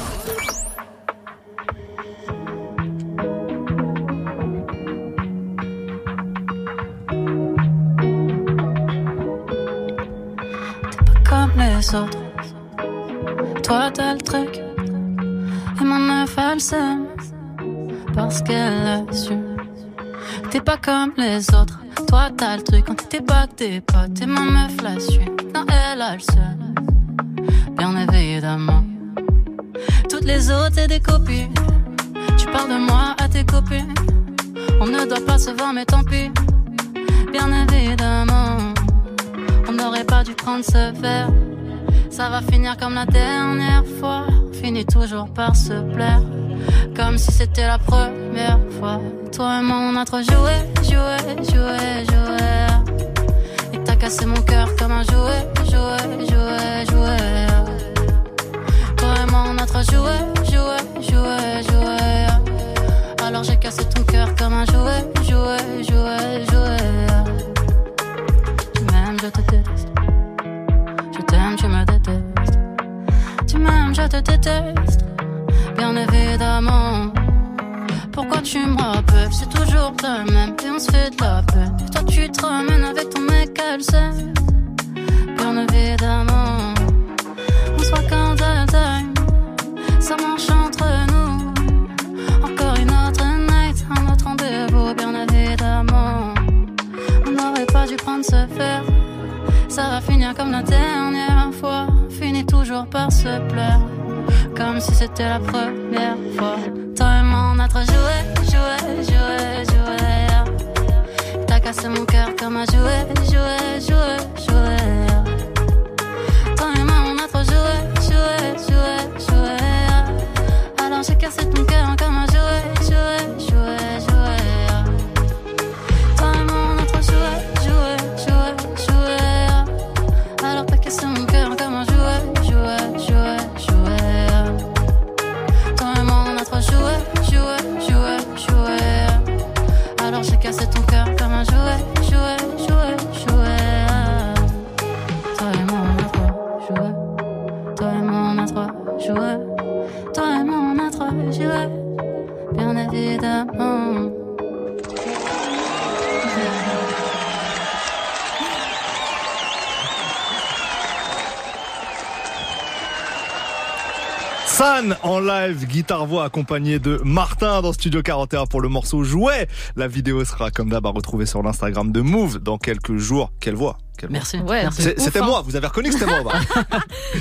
Speaker 3: Les autres. Toi t'as le truc, et ma meuf elle s'aime parce qu'elle a su. T'es pas comme les autres, toi t'as le truc quand t'es pas que tes potes, et ma meuf la suit. Non, elle a le seul, bien évidemment. Toutes les autres c'est des copines, tu parles de moi à tes copines. On ne doit pas se voir, mais tant pis, bien évidemment. On n'aurait pas dû prendre ce verre. Ça va finir comme la dernière fois. Finit toujours par se plaire. Comme si c'était la première fois. Toi et moi, on a trop joué, joué, joué, joué. Et t'as cassé mon cœur comme un jouet, jouet, jouet, jouet. Toi et moi, on a trop joué, joué, joué, joué. Alors j'ai cassé ton cœur comme un jouet, jouet, jouet, jouet. Je te déteste. Bien évidemment. Pourquoi tu me rappelles? C'est toujours le même et on se fait de la peine. Toi, tu te ramènes avec ton mec, sait. Bien évidemment. On soit elle time. Ça marche entre nous. Encore une autre night, un autre rendez-vous, bien évidemment. On n'aurait pas dû prendre ce verre. Ça va finir comme la dernière toujours par se plaire. Comme si c'était la première.
Speaker 4: Guitare-voix accompagné de Martin dans Studio 41 pour le morceau Jouet. La vidéo sera comme d'hab à retrouver sur l'Instagram de Move dans quelques jours. Quelle voix
Speaker 11: Merci.
Speaker 5: Ouais,
Speaker 4: C'était
Speaker 5: hein.
Speaker 4: moi, vous avez reconnu que c'était moi. bah.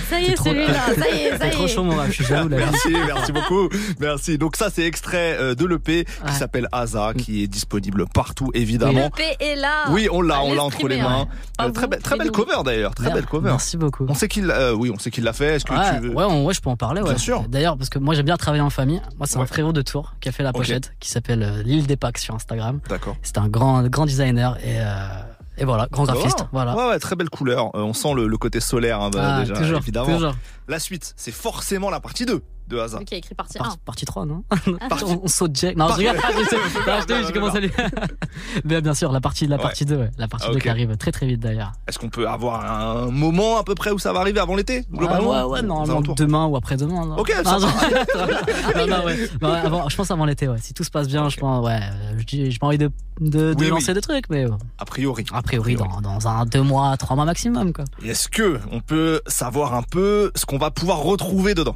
Speaker 5: Ça y est,
Speaker 11: trop-
Speaker 5: celui-là, ça y est, ça
Speaker 11: C'est
Speaker 5: y
Speaker 11: trop
Speaker 5: est.
Speaker 11: chaud mon rap, je suis jaloux là.
Speaker 4: Merci, merci beaucoup. Merci. Donc ça, c'est extrait euh, de l'EP qui s'appelle Asa, qui est disponible partout, évidemment.
Speaker 5: Le P est là.
Speaker 4: Oui, on l'a, on l'a entre les mains. Euh, très,
Speaker 5: vous,
Speaker 4: belle- très
Speaker 5: mais
Speaker 4: belle
Speaker 5: nous.
Speaker 4: cover d'ailleurs, très belle cover.
Speaker 11: Merci beaucoup.
Speaker 4: On sait qu'il, euh, oui, on sait qu'il l'a fait. Est-ce que
Speaker 11: Ouais,
Speaker 4: tu veux
Speaker 11: ouais, on- ouais, je peux en parler. Ouais.
Speaker 4: Bien sûr.
Speaker 11: D'ailleurs, parce que moi j'aime bien travailler en famille. Moi, c'est un frérot de Tours qui a fait la pochette, qui s'appelle L'île des Pâques sur Instagram.
Speaker 4: D'accord.
Speaker 11: C'est un grand, grand designer et, et voilà, grand graphiste.
Speaker 4: Oh,
Speaker 11: Voilà.
Speaker 4: Ouais, ouais, très belle couleur. Euh, on sent le, le côté solaire hein, bah,
Speaker 11: Ah,
Speaker 4: déjà,
Speaker 11: toujours,
Speaker 4: évidemment.
Speaker 11: toujours.
Speaker 4: La suite, c'est forcément la partie 2 de Asa.
Speaker 5: Celui qui a écrit partie
Speaker 11: Par-
Speaker 5: 1.
Speaker 11: partie 3, non
Speaker 4: Partie-
Speaker 11: on, on saute Jack. Non, je
Speaker 4: Partie-
Speaker 11: je sais- non, je te dis,
Speaker 4: Non,
Speaker 11: je commence à lui. Mais bien sûr, la partie, la
Speaker 4: Ouais.
Speaker 11: partie 2, ouais. La partie
Speaker 4: Ah,
Speaker 11: 2
Speaker 4: ok.
Speaker 11: qui arrive très très vite d'ailleurs.
Speaker 4: Est-ce qu'on peut avoir un moment à peu près où ça va arriver avant l'été
Speaker 11: Ouais,
Speaker 4: globalement
Speaker 11: ouais, ouais, normalement demain ou après-demain. non
Speaker 4: Ok, ça
Speaker 11: non,
Speaker 5: Ah
Speaker 11: non, non, ouais. Non, ouais, avant- je pense avant l'été, ouais. Si tout se passe bien, je pense, ouais. Je j'ai pas envie de, de, de
Speaker 4: Oui,
Speaker 11: lancer
Speaker 4: oui.
Speaker 11: des trucs, mais euh,
Speaker 4: A priori.
Speaker 11: a priori. Dans, dans un deux mois, trois mois maximum, quoi.
Speaker 4: Et Est-ce que on peut savoir un peu ce qu'on va pouvoir retrouver dedans?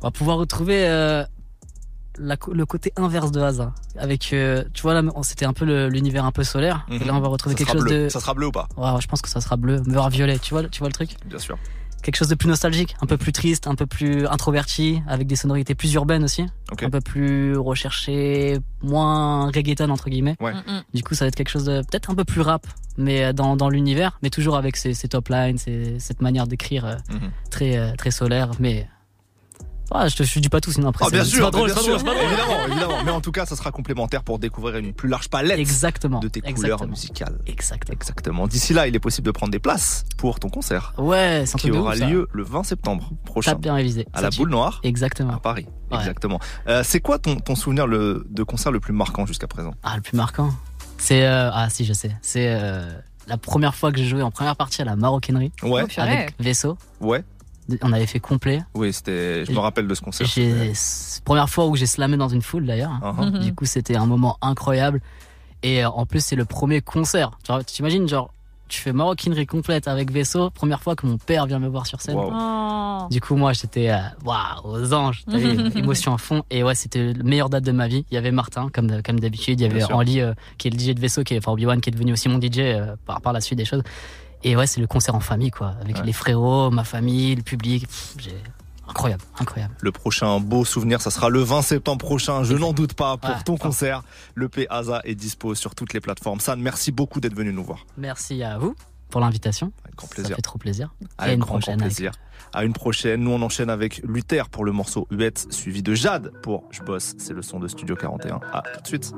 Speaker 11: On va pouvoir retrouver euh, la le côté inverse de Hasa. Avec, euh, tu vois, là, c'était un peu l'univers un peu solaire. Et
Speaker 4: Mhm.
Speaker 11: là, on va retrouver
Speaker 4: ça
Speaker 11: quelque chose
Speaker 4: bleu.
Speaker 11: de.
Speaker 4: Ça sera bleu ou pas?
Speaker 11: Ouais, je pense que ça sera bleu, voire violet. Tu vois, tu vois le truc?
Speaker 4: Bien sûr.
Speaker 11: Quelque chose de plus nostalgique, un peu plus triste, un peu plus introverti, avec des sonorités plus urbaines aussi. Un peu plus recherché, moins reggaeton entre guillemets.
Speaker 4: Ouais.
Speaker 5: Mm, mm.
Speaker 11: Du coup, ça va être quelque chose de peut-être un peu plus rap, mais euh, dans, dans l'univers, mais toujours avec ces, ces top lines, ces- cette manière d'écrire euh,
Speaker 4: Mhm.
Speaker 11: très euh, très solaire. Mais ouais, je te je dis pas tout, sinon après
Speaker 4: Ah, bien sûr,
Speaker 11: pas drôle,
Speaker 4: bien sûr.
Speaker 11: pas drôle.
Speaker 4: évidemment, évidemment. Mais en tout cas, ça sera complémentaire pour découvrir une plus large palette
Speaker 11: Exactement.
Speaker 4: de tes couleurs musicales.
Speaker 11: Exactement.
Speaker 4: Exactement. D'ici là, il est possible de prendre des places pour ton concert
Speaker 11: Ouais, c'est un
Speaker 4: qui aura
Speaker 11: ouf, ça.
Speaker 4: lieu le 20 septembre prochain
Speaker 11: bien révisé.
Speaker 4: à la. Boule Noire à
Speaker 11: Exactement.
Speaker 4: Paris.
Speaker 11: Ouais.
Speaker 4: Exactement. Euh, c'est quoi ton, ton souvenir le, de concert le plus marquant jusqu'à présent?
Speaker 11: Ah, le plus marquant. C'est euh, ah si je sais. C'est euh, la première fois que j'ai joué en première partie à la maroquinerie
Speaker 4: Ouais,
Speaker 5: Oh,
Speaker 11: avec Vaisseau.
Speaker 4: ouais.
Speaker 11: On avait fait complet.
Speaker 4: Oui, c'était. Je me rappelle de ce concert.
Speaker 11: Première fois où j'ai slamé dans une foule d'ailleurs.
Speaker 4: Uh-huh.
Speaker 5: Mhm.
Speaker 11: Du coup, c'était un moment incroyable. Et euh, en plus, c'est le premier concert. Tu t'imagines, genre, tu fais maroquinerie complète avec Vaisseau. Première fois que mon père vient me voir sur scène.
Speaker 4: Wow.
Speaker 5: Oh.
Speaker 11: Du coup, moi, j'étais euh, waouh, aux anges. Émotion à fond. Et ouais, c'était la meilleure date de ma vie. Il y avait Martin, comme, comme d'habitude. Il y avait. Henri, euh, qui est le DJ de Vaisseau, qui est, enfin, Obi-Wan, qui est devenu aussi mon DJ euh, par, par la suite des choses. Et ouais, c'est le concert en famille, quoi. Avec
Speaker 4: Ouais.
Speaker 11: les frérots, ma famille, le public. Pff, Incroyable, incroyable.
Speaker 4: Le prochain beau souvenir, ça sera le 20 septembre prochain. Je n'en doute pas pour
Speaker 11: Ouais.
Speaker 4: ton concert. Le P est dispo sur toutes les plateformes. San, merci beaucoup d'être venu nous voir.
Speaker 11: Merci à vous pour l'invitation.
Speaker 4: Avec grand
Speaker 11: Ça
Speaker 4: plaisir.
Speaker 11: fait trop plaisir. Et à
Speaker 4: Avec
Speaker 11: une
Speaker 4: grand, grand
Speaker 11: prochaine. avec-
Speaker 4: plaisir. À une prochaine. Nous, on enchaîne avec Luther pour le morceau Huette, suivi de Jade pour Je bosse. C'est le son de Studio 41. À tout de suite.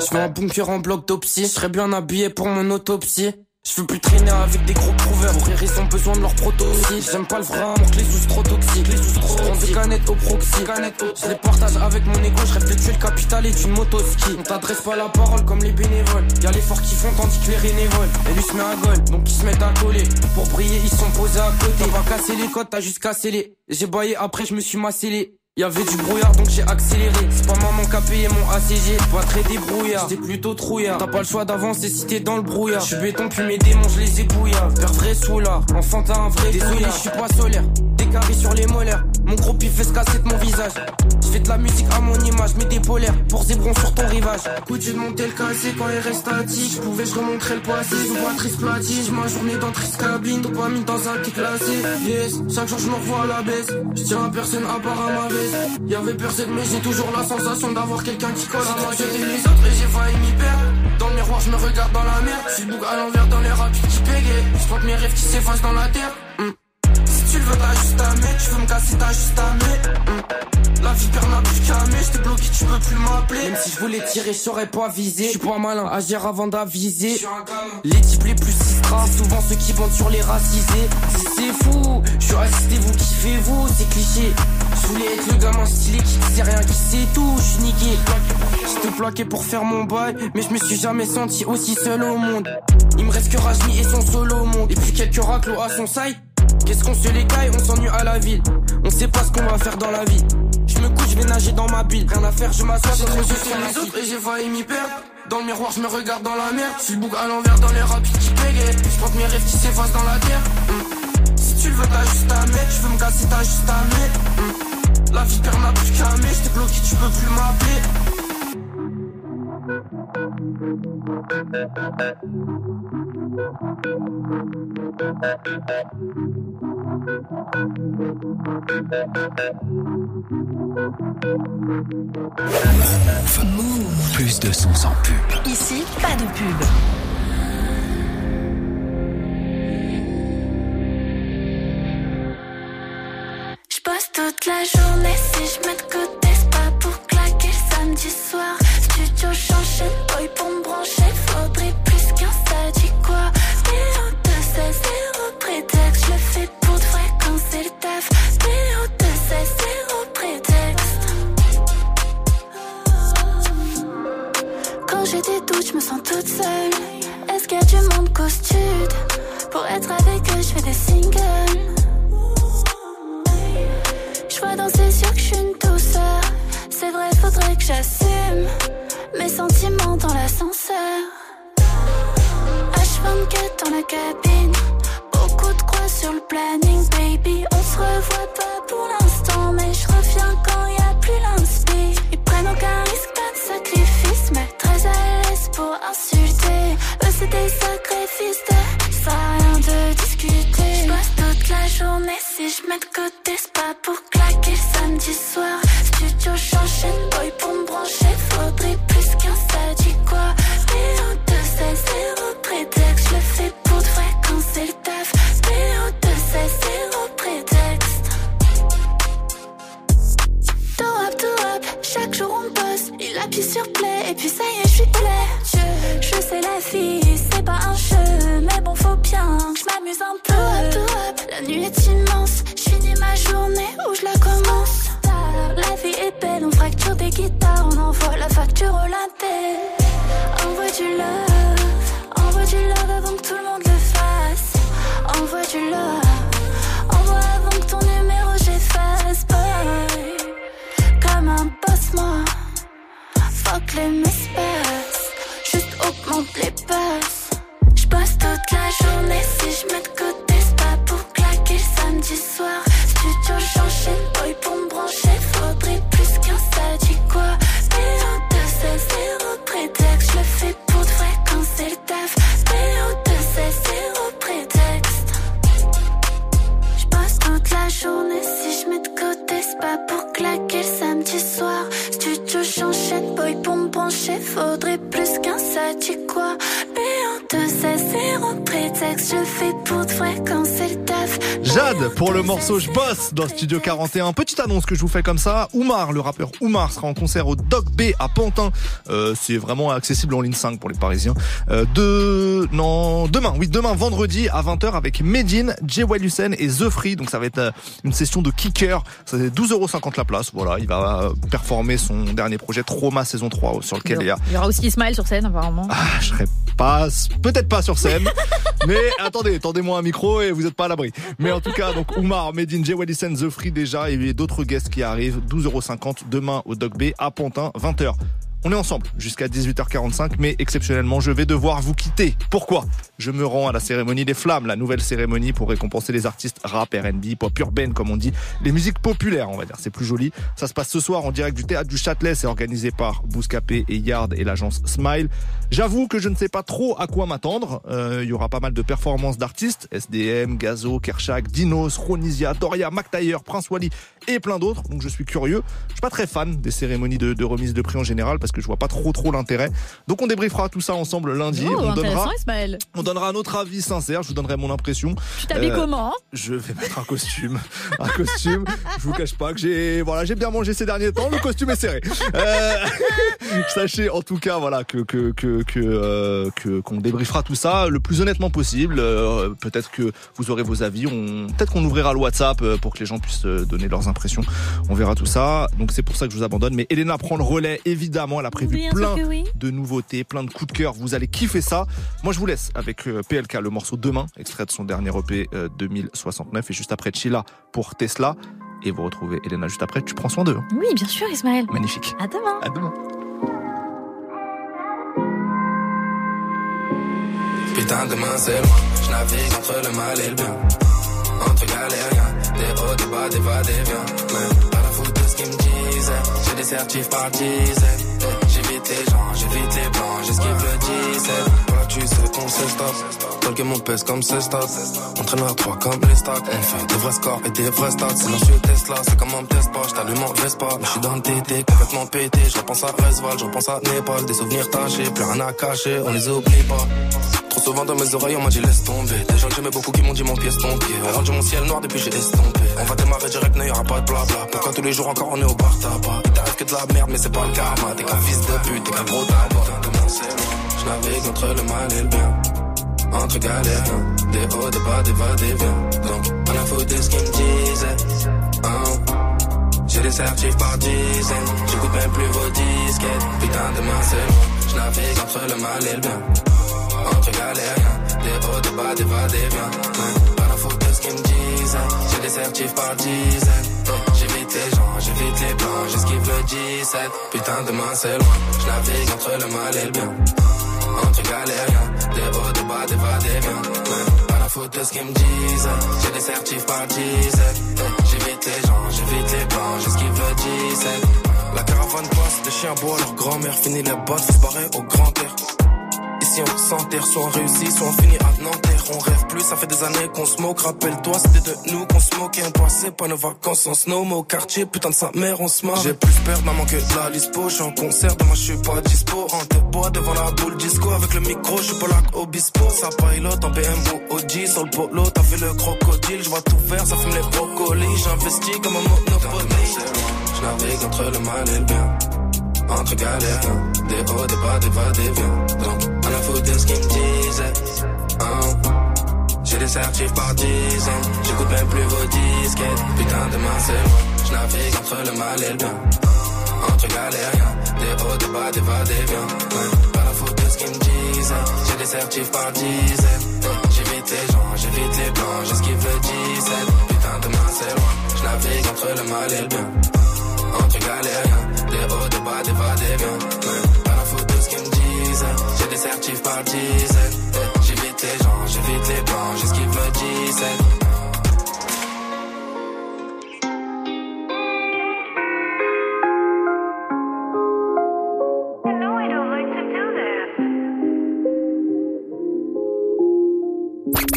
Speaker 12: Je fais un bunker en bloc d'opsie, je serais bien habillé pour mon autopsie. Je veux plus traîner avec des gros prouveurs. Pour rire, ils ont besoin de leur protoxy. J'aime pas le vrai amour, que les sous trop toxiques. Les sous trop Prends des canettes au proxy. Je les partage avec mon ego. Je rêve de tuer le capital et d'une moto ski. On t'adresse pas la parole comme les bénévoles. Y'a les forts qui font tandis que les bénévoles. Et lui se met à gueule, donc ils se mettent à coller. Pour briller, ils sont posés à côté. T'as pas cassé les codes, t'as juste cassé les. J'ai baillé après, je me suis massé les. Y'avait du brouillard donc j'ai accéléré. C'est pas maman qui a payé mon ACG Pas très débrouillard. J'étais plutôt trouillard. T'as pas le choix d'avancer si t'es dans le brouillard. Je suis béton puis mes démons je les ai bouillards Père vrai soulard Enfant t'as un vrai Désolé. je suis pas solaire Carrés sur les molaires. Mon gros pif fait se casser de mon visage. Je fais de la musique à mon image Mets des polaires Pour zébron sur ton rivage. Coutu de monter le cassé quand il reste statique Je pouvais je remontrer le passé Sous boîtrice platine Ma journée dans triste cabine Dopamine dans un petit classé Yes Chaque jour je me revois à la baisse. Je tiens à personne à part à ma veste Y'avait personne mais j'ai toujours la sensation d'avoir quelqu'un qui colle à moi. Les autres et j'ai failli m'y perdre. Dans le miroir je me regarde dans la merde Je suis bouc à l'envers dans les rapides qui pégayent Je mes rêves qui s'effacent dans la terre. Hmm. Tu le veux t'as juste à mettre Tu veux me casser t'as juste à mettre. La vipère n'a plus qu'à mettre Je t'ai bloqué tu peux plus m'appeler. Même si je voulais tirer je saurais pas viser Je suis pas malin agir avant d'aviser. Les types les plus sistras souvent ceux qui vendent sur les racisés. C'est fou Je suis assisté vous kiffez-vous. C'est cliché. Je voulais être le gamin stylé qui sait rien qui sait tout. Je suis niqué. J'étais plaqué pour faire mon bail Mais je me suis jamais senti aussi seul au monde. Il me reste que Rajmi et son solo au monde. Et puis quelques raclos à son side Qu'est-ce qu'on se les caille, on s'ennuie à la ville On sait pas ce qu'on va faire dans la vie Je me couche, je vais nager dans ma bille Rien à faire, je m'assois sur les sur les autres Et j'ai failli m'y perdre Dans le miroir, je me regarde dans la mer. Si le bouc à l'envers dans les rapides qui pégait. Je crois que mes rêves qui s'effacent dans la terre. Mm. Si tu le veux, t'as juste à mettre. Je veux me casser, t'as juste à mettre. Mm. La vie perd n'a plus qu'à mettre. J't'ai bloqué, tu peux plus m'appeler.
Speaker 1: Move. Plus de son sans pub.
Speaker 2: Ici, pas de pub.
Speaker 7: Je bosse toute la journée si je mets de côté, c'est pas pour claquer samedi soir. Studio j'enchaîne, boy pour me brancher, me sens toute seule. Est-ce qu'il y a du monde costume Pour être avec eux, je fais des singles. Je vois dans ses yeux que je suis une douceur. C'est vrai, faudrait que j'assume mes sentiments dans l'ascenseur. H24 dans la cabine. Beaucoup de croix sur le planning, baby. On se revoit pas pour l'instant, mais je reviens quand y a plus l'inspi. Ils prennent aucun risque, pour insulter. Eux, c'est des sacrifices, ça sert à rien de discuter. Je bosse toute la journée si je mets de côté, c'est pas pour claquer samedi soir. Studio, j'enchaîne, c'est pas un jeu, mais bon faut bien je m'amuse un peu. Up, up, la nuit est immense, je finis ma journée où je la commence. La vie est belle, on fracture des guitares, on envoie la facture au latte. Envoie du love, envoie du love avant que tout le monde le fasse. Envoie du love, envoie avant que ton numéro j'efface. Boy, comme un boss, moi. Fuck les mispass, juste augmente les passes. J'bosse toute la journée si je mets de côté, c'est pas pour claquer samedi soir. Studio, j'enchaîne, boy pour me brancher, faudrait plus qu'un ça dit quoi. Zéro de ça, zéro prétexte, je le fais pour de vrai quand c'est le taf. Zéro de ça, zéro prétexte. J'passe toute la journée si je mets de côté, c'est pas pour claquer samedi soir. Studio, j'enchaîne, boy pour me brancher, faudrait plus qu'un ça quoi.
Speaker 4: Jade pour le morceau Je bosse dans Studio 41. Petite annonce que je vous fais comme ça. Oumar, le rappeur Oumar sera en concert au Doc B à Pantin. Euh, c'est vraiment accessible en ligne 5 pour les Parisiens. Euh, de non demain, oui demain vendredi à 20h avec Medine, Jay Hussein et The Free. Donc ça va être euh, une session de kicker. Ça c'est 12,50€ la place. Voilà, il va performer son dernier projet Trauma saison 3 sur lequel il y a
Speaker 5: Il y aura aussi Ismaël sur scène, apparemment.
Speaker 4: ah, je serai pas, peut-être pas sur scène, mais attendez, tendez-moi un micro et vous êtes pas à l'abri. Mais en tout cas, donc Oumar, Medine, Jay The Free déjà, et d'autres guests qui arrivent. 12,50€ demain au Doc B à Pantin, 20h. On est ensemble jusqu'à 18h45, mais exceptionnellement, je vais devoir vous quitter. Pourquoi? Je me rends à la cérémonie des flammes, la nouvelle cérémonie pour récompenser les artistes rap, R&B, pop urbaine, comme on dit, les musiques populaires, on va dire. C'est plus joli. Ça se passe ce soir en direct du théâtre du Châtelet. C'est organisé par Bouscapé et Yard et l'agence Smile. J'avoue que je ne sais pas trop à quoi m'attendre. Euh, Il y aura pas mal de performances d'artistes SDM, Gazo, Kershak, Dinos, Ronisia, Doria, McTayer, Prince Wally et plein d'autres. Donc je suis curieux. Je suis pas très fan des cérémonies de, remise de prix en général que je vois pas trop trop l'intérêt. Donc on débriefera tout ça ensemble lundi.
Speaker 5: Oh,
Speaker 4: on donnera,
Speaker 5: Ismaël.
Speaker 4: on donnera notre avis sincère. Je vous donnerai mon impression.
Speaker 5: Tu t'habilles
Speaker 4: Euh,
Speaker 5: comment
Speaker 4: Je vais mettre un costume, un costume. Je vous cache pas que j'ai, voilà, j'ai bien mangé ces derniers temps. Le costume est serré. Euh, sachez en tout cas, voilà, que que que que euh, que- qu'on débriefera tout ça le plus honnêtement possible. Peut-être que vous aurez vos avis. On, peut-être qu'on ouvrira le WhatsApp pour que les gens puissent donner leurs impressions. On verra tout ça. Donc c'est pour ça que je vous abandonne. Mais Elena prend le relais. Évidemment, elle a prévu
Speaker 5: Bien
Speaker 4: plein
Speaker 5: oui.
Speaker 4: de nouveautés, plein de coups de cœur. Vous allez kiffer ça. Moi, je vous laisse avec euh, PLK, le morceau Demain, extrait de son dernier EP euh, 2069. Et juste après, Chila pour Tesla. Et vous retrouvez Elena juste après. Tu prends soin d'eux. hein.
Speaker 5: Oui, bien sûr, Ismaël.
Speaker 4: Magnifique.
Speaker 5: À demain.
Speaker 4: À demain.
Speaker 13: Putain, demain c'est loin. Je navigue entre le mal et le bien. Entre galériens, des hauts, des bas, des va, des viens. Des par dizaines. J'évite les gens, j'évite les blancs, j'esquive le 17. Voilà, tu sais qu'on se stop. Dans le game, on pèse comme c'est stop. On traîne à 3 comme les stocks. On fait des vrais scores et des vrais stats. Silencieux Tesla, c'est comme on me teste pas. J't'allume en Vespa. Mais j'suis dans le TT, complètement pété. Je repense à Resval, je à Népal. Des souvenirs tachés, plus rien à cacher, on les oublie pas. Souvent dans mes oreilles, on m'a dit laisse tomber. Des gens que j'aimais beaucoup qui m'ont dit mon est ton pied. On rendu mon ciel noir depuis j'ai estompé. On va démarrer direct, n'y aura pas de blabla. Pourquoi tous les jours encore on est au bar tabac? Il t'arrive que de la merde, mais c'est pas le karma. T'es qu'un fils de pute, t'es qu'un gros tabac. Je navigue entre le mal et le bien. Entre galériens, des hauts, des bas, des va, des viens. Donc, on a foutu ce qu'ils me disaient. Oh. J'ai des certifs par dizaines. J'écoute même plus vos disquettes. Putain, demain c'est loin. Je navigue entre le mal et le bien. Entre galériens, des hauts, des bas, des va, des viens. Pas la faute de ce qu'ils me disent. J'ai des certifs par dizaines. J'évite les gens, j'évite les blancs, j'esquive le 17. Putain, demain c'est loin. Je navigue entre le mal et le bien. Entre galériens, des hauts, des bas, des va, des viens. Pas la faute de ce qu'ils me disent. J'ai des certifs par dizaines. J'évite les gens, j'évite les blancs, j'esquive le 17. La caravane passe, chiens boivent leur grand-mère finit les bottes, se barrer au grand air. Ici on s'enterre, soit on réussit, soit on finit à Nanterre. On rêve plus, ça fait des années qu'on se moque. Rappelle-toi, c'était de nous qu'on se moquait. On passait pas nos vacances en snow, mais au quartier, putain de sa mère, on se marre. J'ai plus peur maman que de la lispo. J'suis en concert, demain je suis pas dispo. En te bois devant la boule disco. Avec le micro, je suis pas là obispo. Ça pilote en BM ou OG. Sur le polo, t'as fait le crocodile. Je vois tout vert, ça fume les brocolis. J'investis comme un monopoly. Je navigue entre le mal et le bien. Entre galériens, des hauts, des bas, des va, des viens. A foutu de ce qu'ils me disaient. Oh. J'ai des certifs par dizaines. J'écoute même plus vos disquettes. Putain, demain c'est loin. Je navigue entre le mal et le bien. Entre galériens, des hauts, des bas, des va, des viens. Pas la faute de ce qu'ils me disent. J'ai des certifs par dizaines. J'évite les gens, j'évite les blancs, j'esquive le 17. Putain, demain c'est loin. Je navigue entre le mal et le bien. Entre galériens, des hauts, des bas, des va, des viens. Par dizaines. Ouais, J'évite les gens, j'évite les blancs, j'esquive le 17.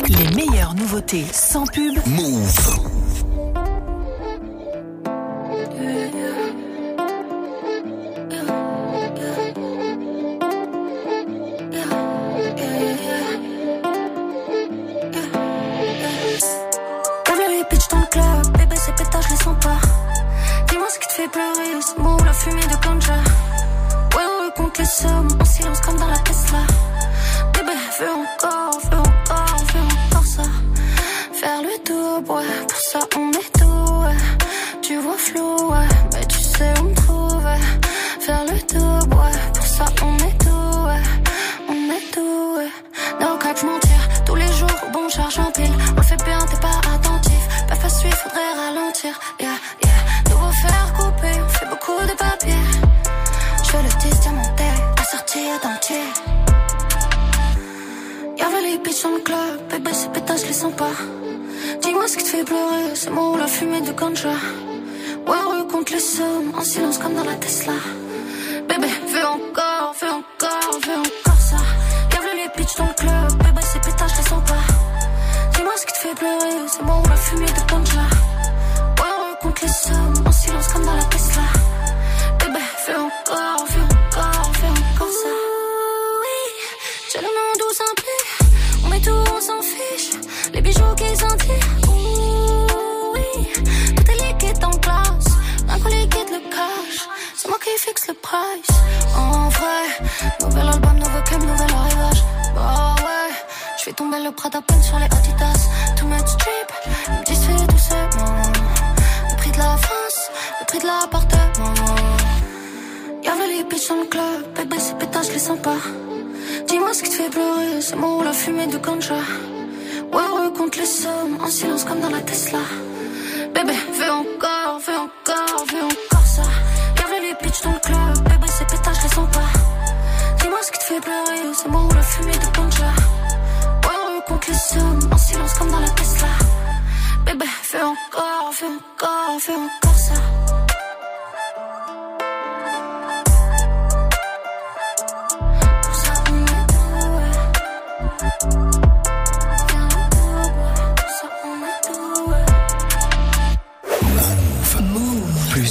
Speaker 2: Les meilleures nouveautés sans pub.
Speaker 1: Move.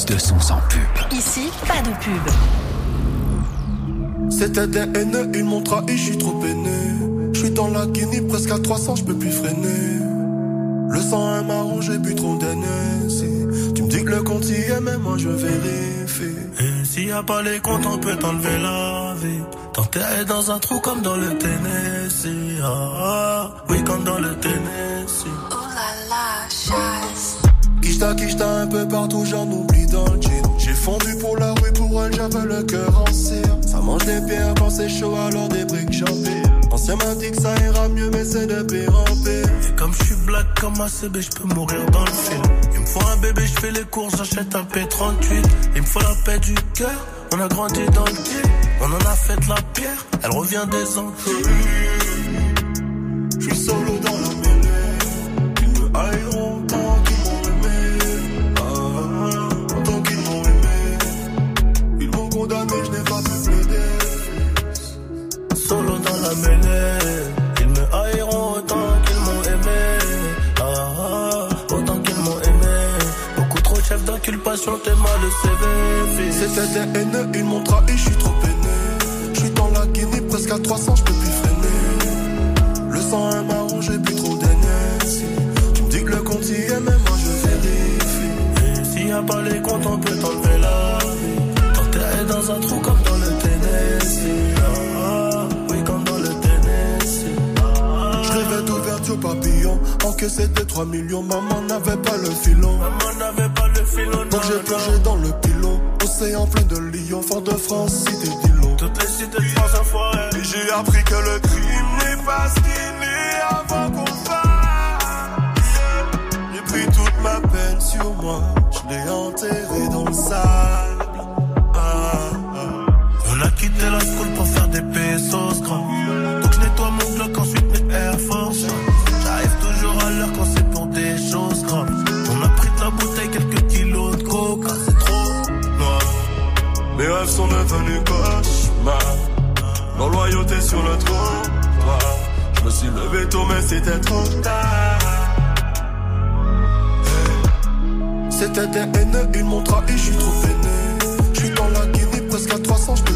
Speaker 9: Plus de sons sans pub.
Speaker 14: Ici, pas de pub.
Speaker 15: C'était des haineux, ils m'ont trahi, je suis trop peiné. Je suis dans la Guinée, presque à 300, je peux plus freiner. Le sang est marron, j'ai bu trop d'Hennessy. Tu me dis que le compte y est, mais moi je vérifie.
Speaker 10: Et s'il y a pas les comptes, on peut t'enlever la vie. T'enterrer dans un trou comme dans le Tennessee. Ah, ah, oui, comme dans le Tennessee.
Speaker 1: Oh là là, chasse.
Speaker 15: Kishta, kishta un peu partout, j'en oublie dans le jean. J'ai fondu pour la rue, pour elle, j'avais le cœur en cire. Ça mange des pierres quand c'est chaud, alors des briques j'empile. Ancien m'a dit que ça ira mieux, mais c'est de pire en pire.
Speaker 10: Et comme je suis black comme ACB, je peux mourir dans le film. Il me faut un bébé, je fais les courses, j'achète un P38. Il me faut la paix du cœur, on a grandi dans le pied. On en a fait la pierre, elle revient des Antilles.
Speaker 15: Je suis solo la mêlée, ils me haïront
Speaker 10: autant qu'ils m'ont aimé. Ah, ah, autant qu'ils m'ont aimé. Beaucoup trop de chefs d'inculpation, t'es mal le CV.
Speaker 15: C'était des haineux, ils m'ont trahi, je suis trop peiné. Je suis dans la Guinée, presque à 300, je peux plus freiner. Le sang est marron, j'ai bu trop d'Hennessy. Tu me dis que le compte y est, mais moi je vérifie.
Speaker 10: S'il y a pas les comptes, on peut t'enlever la vie. T'enterrer dans un trou comme dans le Tennessee.
Speaker 15: D'ouverture papillon. Encaissé des 3 millions, maman n'avait pas le filon.
Speaker 10: Maman n'avait pas le filon.
Speaker 15: Donc j'ai plongé dans le pilon. Océan plein de Lyon, Fort de France, cité d'Ilon.
Speaker 10: Toutes les cités de France enfoirées.
Speaker 15: Et j'ai appris que le crime n'est pas ce qu'il est avant qu'on fasse. J'ai pris toute ma peine sur moi, je l'ai enterré dans le sable. Ah, ah.
Speaker 10: On a quitté la school pour faire des pesos grands.
Speaker 15: Rêves sont devenus cauchemars. Leur loyauté sur le trottoir. Je me suis levé tôt, mais c'était trop tard. C'était des haineux, ils m'ont trahi, je suis trop peiné. Je suis dans la Guinée, presque à 300, je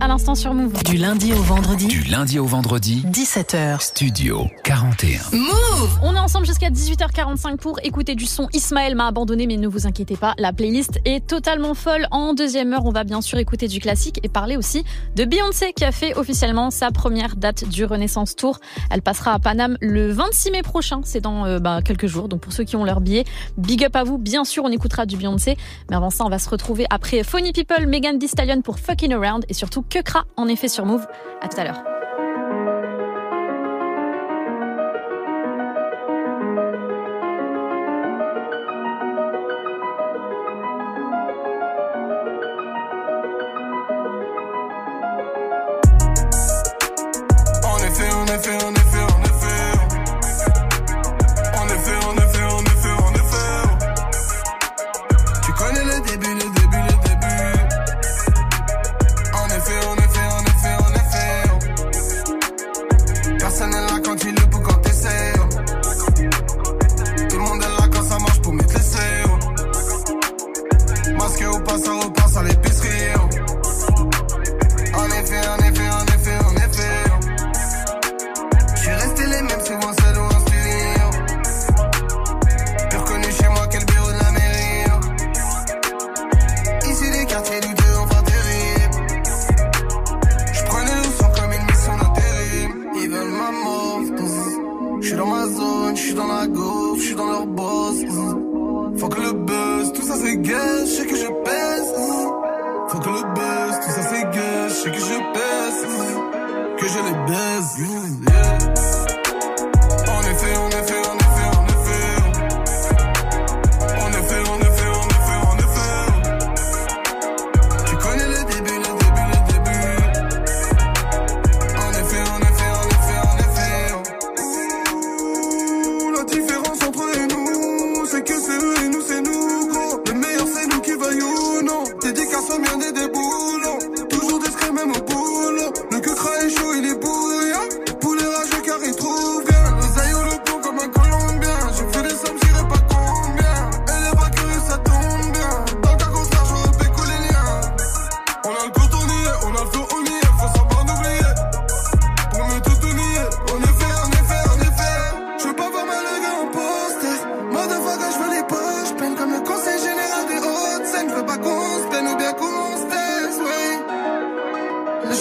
Speaker 15: à
Speaker 5: l'instant sur Move.
Speaker 14: Du lundi au vendredi,
Speaker 9: Du lundi au vendredi,
Speaker 14: 17h.
Speaker 9: Studio 41.
Speaker 5: Move On est ensemble jusqu'à 18h45 pour écouter du son. Ismaël m'a abandonné, mais ne vous inquiétez pas, la playlist est totalement folle. En deuxième heure, on va bien sûr écouter du classique et parler aussi de Beyoncé qui a fait officiellement sa première date du Renaissance Tour. Elle passera à Paname le 26 mai prochain, c'est dans euh, bah, quelques jours. Donc pour ceux qui ont leur billet, big up à vous. Bien sûr, on écoutera du Beyoncé, mais avant ça, on va se retrouver après Funny People, Megan Thee Stallion pour Fucking Around et surtout Kekra en effet sur Move. À tout à l'heure.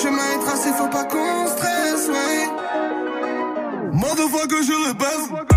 Speaker 16: chemin est tracé, faut pas qu'on stresse, ouais. Moins fois que je le
Speaker 1: baise.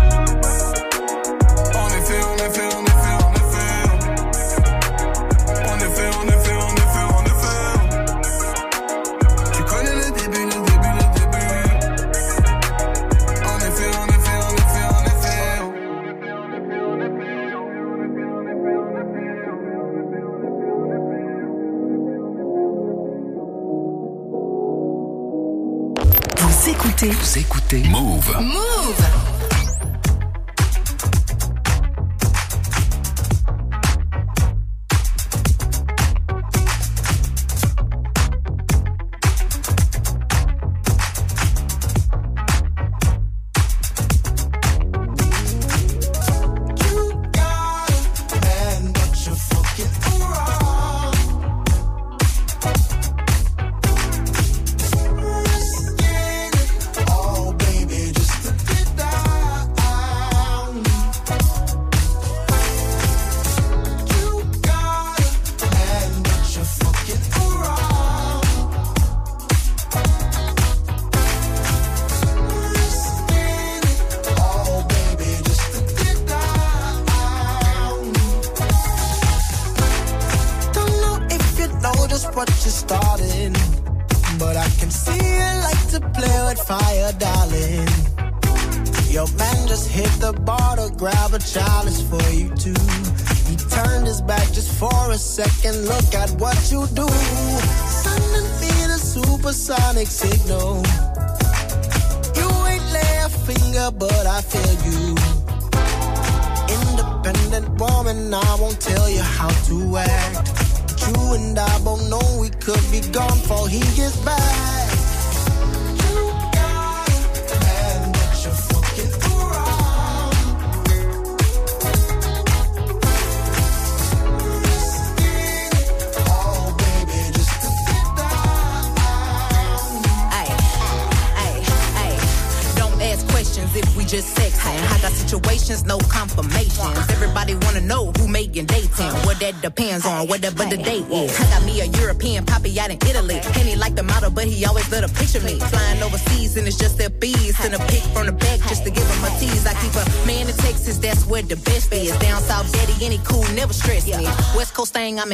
Speaker 1: Move.
Speaker 2: Move.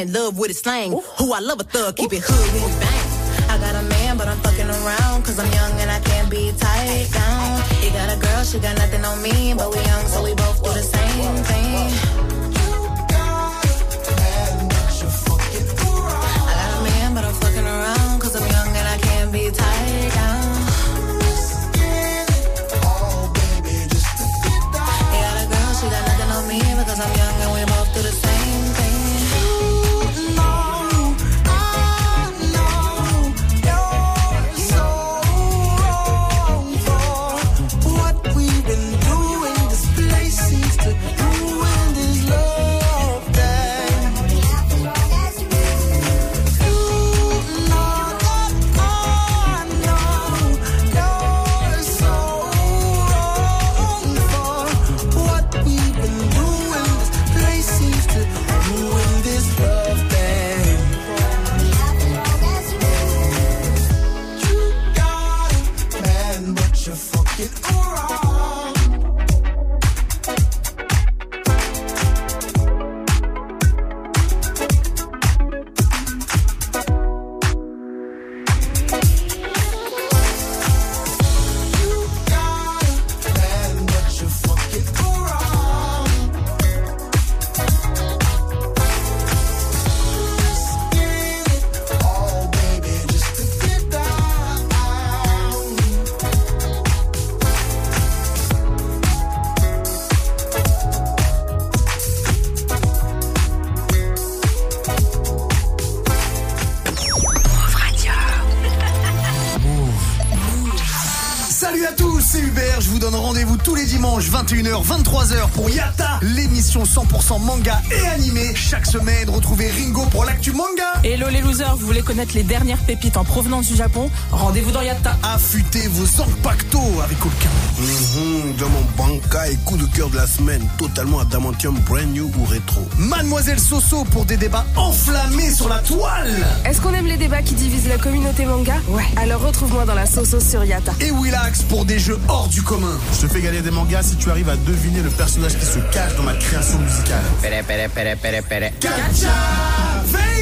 Speaker 17: in love with his slang. Ooh. Who I love a thug, keep it hood when you bang. I got a man, but I'm fucking around. Cause I'm young and I can't be tied down. You got a girl, she got nothing on me, but we
Speaker 18: manga et animé. Chaque semaine, retrouvez Ringo pour l'actu manga.
Speaker 19: Hello les losers, vous voulez connaître les dernières pépites en provenance du Japon? Rendez-vous dans Yatta.
Speaker 18: Affûtez vos pacto avec aucun.
Speaker 20: Mhm, dans mon banca et coup de cœur de la semaine, totalement adamantium brand new ou rétro.
Speaker 18: Mademoiselle Soso pour des débats enflammés sur la toile.
Speaker 21: Est-ce qu'on aime les débats qui divisent la communauté manga? Ouais. Alors retrouve-moi dans la Soso sur Yata.
Speaker 18: Et Willax pour des jeux hors du commun.
Speaker 20: Je te fais gagner des mangas si tu arrives à deviner le personnage qui se cache dans ma création musicale.
Speaker 22: Pere, pere, pere, pere, pere.
Speaker 18: Gacha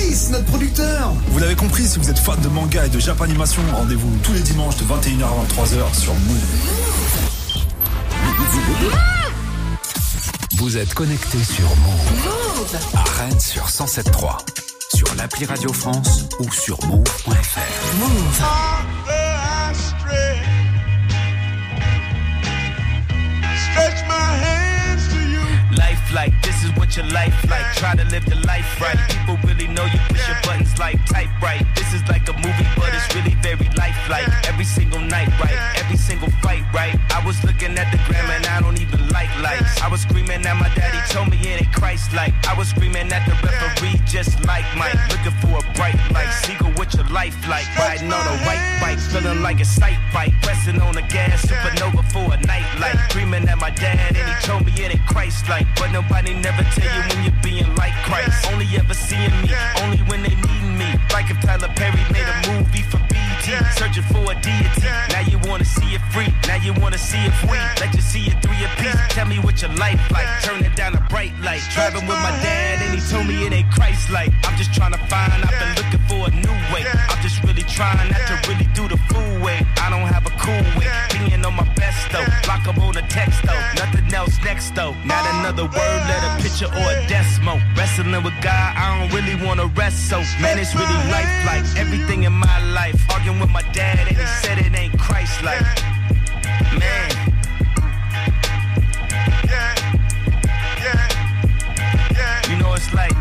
Speaker 18: Notre producteur.
Speaker 23: Vous l'avez compris, si vous êtes fan de manga et de japanimation, rendez-vous tous les dimanches de 21h à 23h sur Move.
Speaker 9: Vous êtes connecté sur Move. À Rennes sur 107.3. Sur l'appli Radio France ou sur move.fr. Move.
Speaker 6: This is what your life like. Try to live the life right. People really know you push your buttons like type right. This is like a movie, but it's really very lifelike. Every single night, right? Every single fight, right? I was looking at the gram and I don't even like lights. I was screaming at my daddy, told me it ain't Christ like. I was screaming at the referee, just like Mike. Looking for a bright light. Seagull, what your life like? Riding on a white bike, feeling like a sight bike. Pressing on the gas, supernova for a night light. Screaming at my dad and he told me it ain't Christ like. But nobody never tell you when you're being like Christ. Only ever seeing me, only when they need me. Like if Tyler Perry made a movie for BT, searching for a deity. Now you wanna see it free, now you wanna see it free. Let you see it three a piece. Tell me what your life like, turn it down a bright light. Driving with my dad and he told me it ain't Christ like. I'm just trying to find, I've been looking for a new trying not to really do the fool way. I don't have a cool way, being on my best though. Block 'em on the text though, nothing else next though. Not another word, let a picture or a decimal. Wrestling with God, I don't really wanna rest so. Man, it's really life like everything in my life. Arguing with my dad and he said it ain't Christ like. Man. Yeah, yeah. Yeah. You know it's like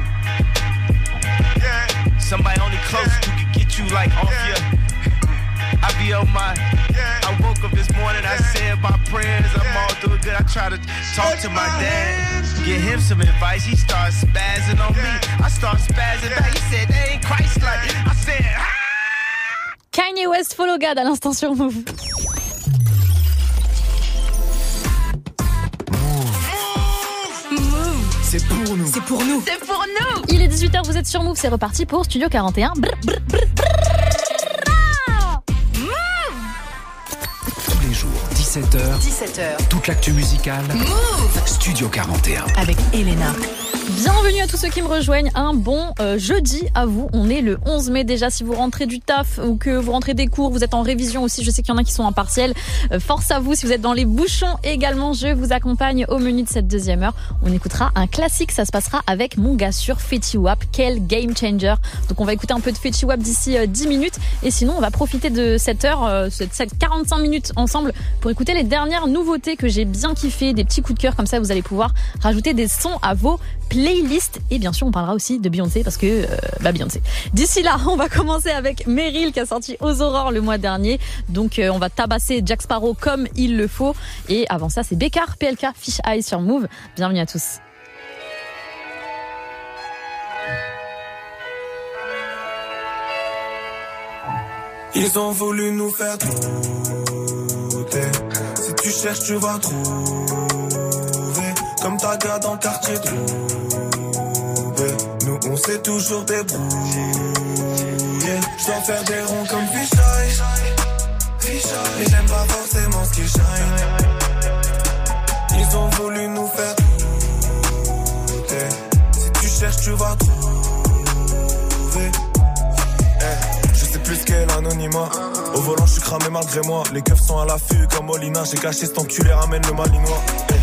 Speaker 6: somebody only close get you like off your. I be on my. Yeah. I woke up this morning, I said my prayers, I'm all doing good. I try to talk to my dad, get him some advice. He starts spazzing on me. I start spazzing back. He said, they ain't Christ like. I said, ah!
Speaker 5: Kanye West, Follow God à l'instant sur Move.
Speaker 18: C'est pour nous.
Speaker 19: C'est pour nous.
Speaker 5: C'est pour nous. Il est 18h, vous êtes sur Move, c'est reparti pour Studio 41. Brr, brr, brr,
Speaker 9: Tous les jours, 17h.
Speaker 14: 17h.
Speaker 9: Toute l'actu musicale.
Speaker 14: Move.
Speaker 9: Studio 41.
Speaker 14: Avec Elena.
Speaker 5: Bienvenue à tous ceux qui me rejoignent. Un bon euh, jeudi à vous. On est le 11 mai déjà. Si vous rentrez du taf ou que vous rentrez des cours, vous êtes en révision aussi. Je sais qu'il y en a qui sont en partiel. Euh, force à vous. Si vous êtes dans les bouchons également, je vous accompagne au menu de cette deuxième heure. On écoutera un classique. Ça se passera avec mon gars sur Fetty Wap. Quel game changer. Donc on va écouter un peu de Fetty Wap d'ici euh, 10 minutes. Et sinon, on va profiter de cette heure, euh, cette, cette 45 minutes ensemble pour écouter les dernières nouveautés que j'ai bien kiffé. Des petits coups de cœur comme ça. Vous allez pouvoir rajouter des sons à vos playlist et bien sûr on parlera aussi de Beyoncé parce que euh, bah Beyoncé. D'ici là, on va commencer avec Meryl qui a sorti Aux Aurores le mois dernier. Donc euh, on va tabasser Jack Sparrow comme il le faut et avant ça c'est Bécard PLK Fish Eye sur Move. Bienvenue à tous.
Speaker 16: Ils ont voulu nous faire douter. Si tu cherches, tu vas trouver. Comme ta gars dans le quartier trouvé. Toujours débrouillé. Je dois faire des ronds comme Fichaille. Mais j'aime pas forcément ce qui shine. Ils ont voulu nous faire douter. Si tu cherches, tu vas trouver. Eh, Je sais plus quel anonymat. Au volant, je suis cramé malgré moi. Les keufs sont à l'affût comme Molina. J'ai caché cet enculé, ramène le malinois. Eh,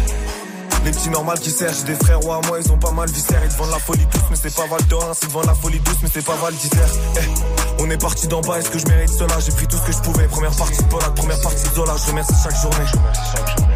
Speaker 16: Les petits normales qui servent, des frères ou à moi, ils ont pas mal viscère. Ils vendent la folie douce, mais c'est pas Val d'Or. Ils te vendent la folie douce, mais c'est pas Val d'Isère. Eh, on est parti d'en bas, est-ce que je mérite cela? J'ai pris tout ce que je pouvais. Première partie de Polak, première partie de Zola. Je remercie chaque journée.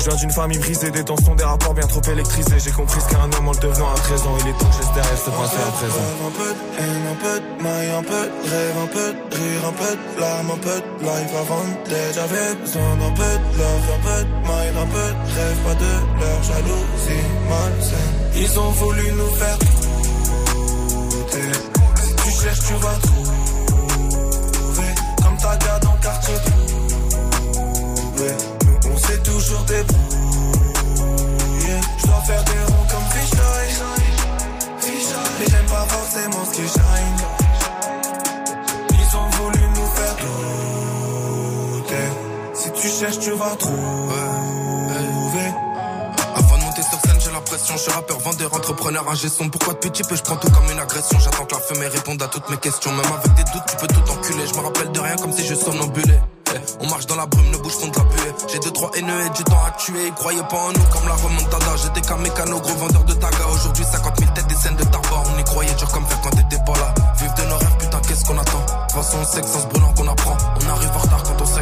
Speaker 24: Je viens d'une famille brisée, des tensions, des rapports bien trop électrisés. J'ai compris ce qu'est un homme en le devenant à 13 ans. Il est temps que je laisse derrière ce passé à présent.
Speaker 16: Un peu de haine, un peu de maille, un peu de rêve, un peu de rire, un peu de larmes, un peu de life avant d'être. J'avais besoin d'un peu de love, un peu de maille, un peu de rêve, pas de leur jalousie malsaine. Ils ont voulu nous faire douter. Si tu cherches, tu vas trouver. Tu vas trouver.
Speaker 25: Avant de monter sur scène, j'ai la pression. Je suis rappeur, vendeur, entrepreneur, un son. Pourquoi depuis petit peu, je prends tout comme une agression. J'attends que la fumée réponde à toutes mes questions. Même avec des doutes, tu peux tout enculer. Je me rappelle de rien comme si je somnambulais. On marche dans la brume, le bouche font de la buée. J'ai deux, trois haineux et du temps à tuer. Ils croyaient pas en nous comme la remontada. J'étais qu'un mécano, gros vendeur de taga. Aujourd'hui, 50 000 têtes, des scènes de tarba. On y croyait dur comme faire quand t'étais pas là. Vive de nos rêves, putain, qu'est-ce qu'on attend? De toute façon, on sait que sans se brûlant qu'on apprend. On arrive en retard quand on sait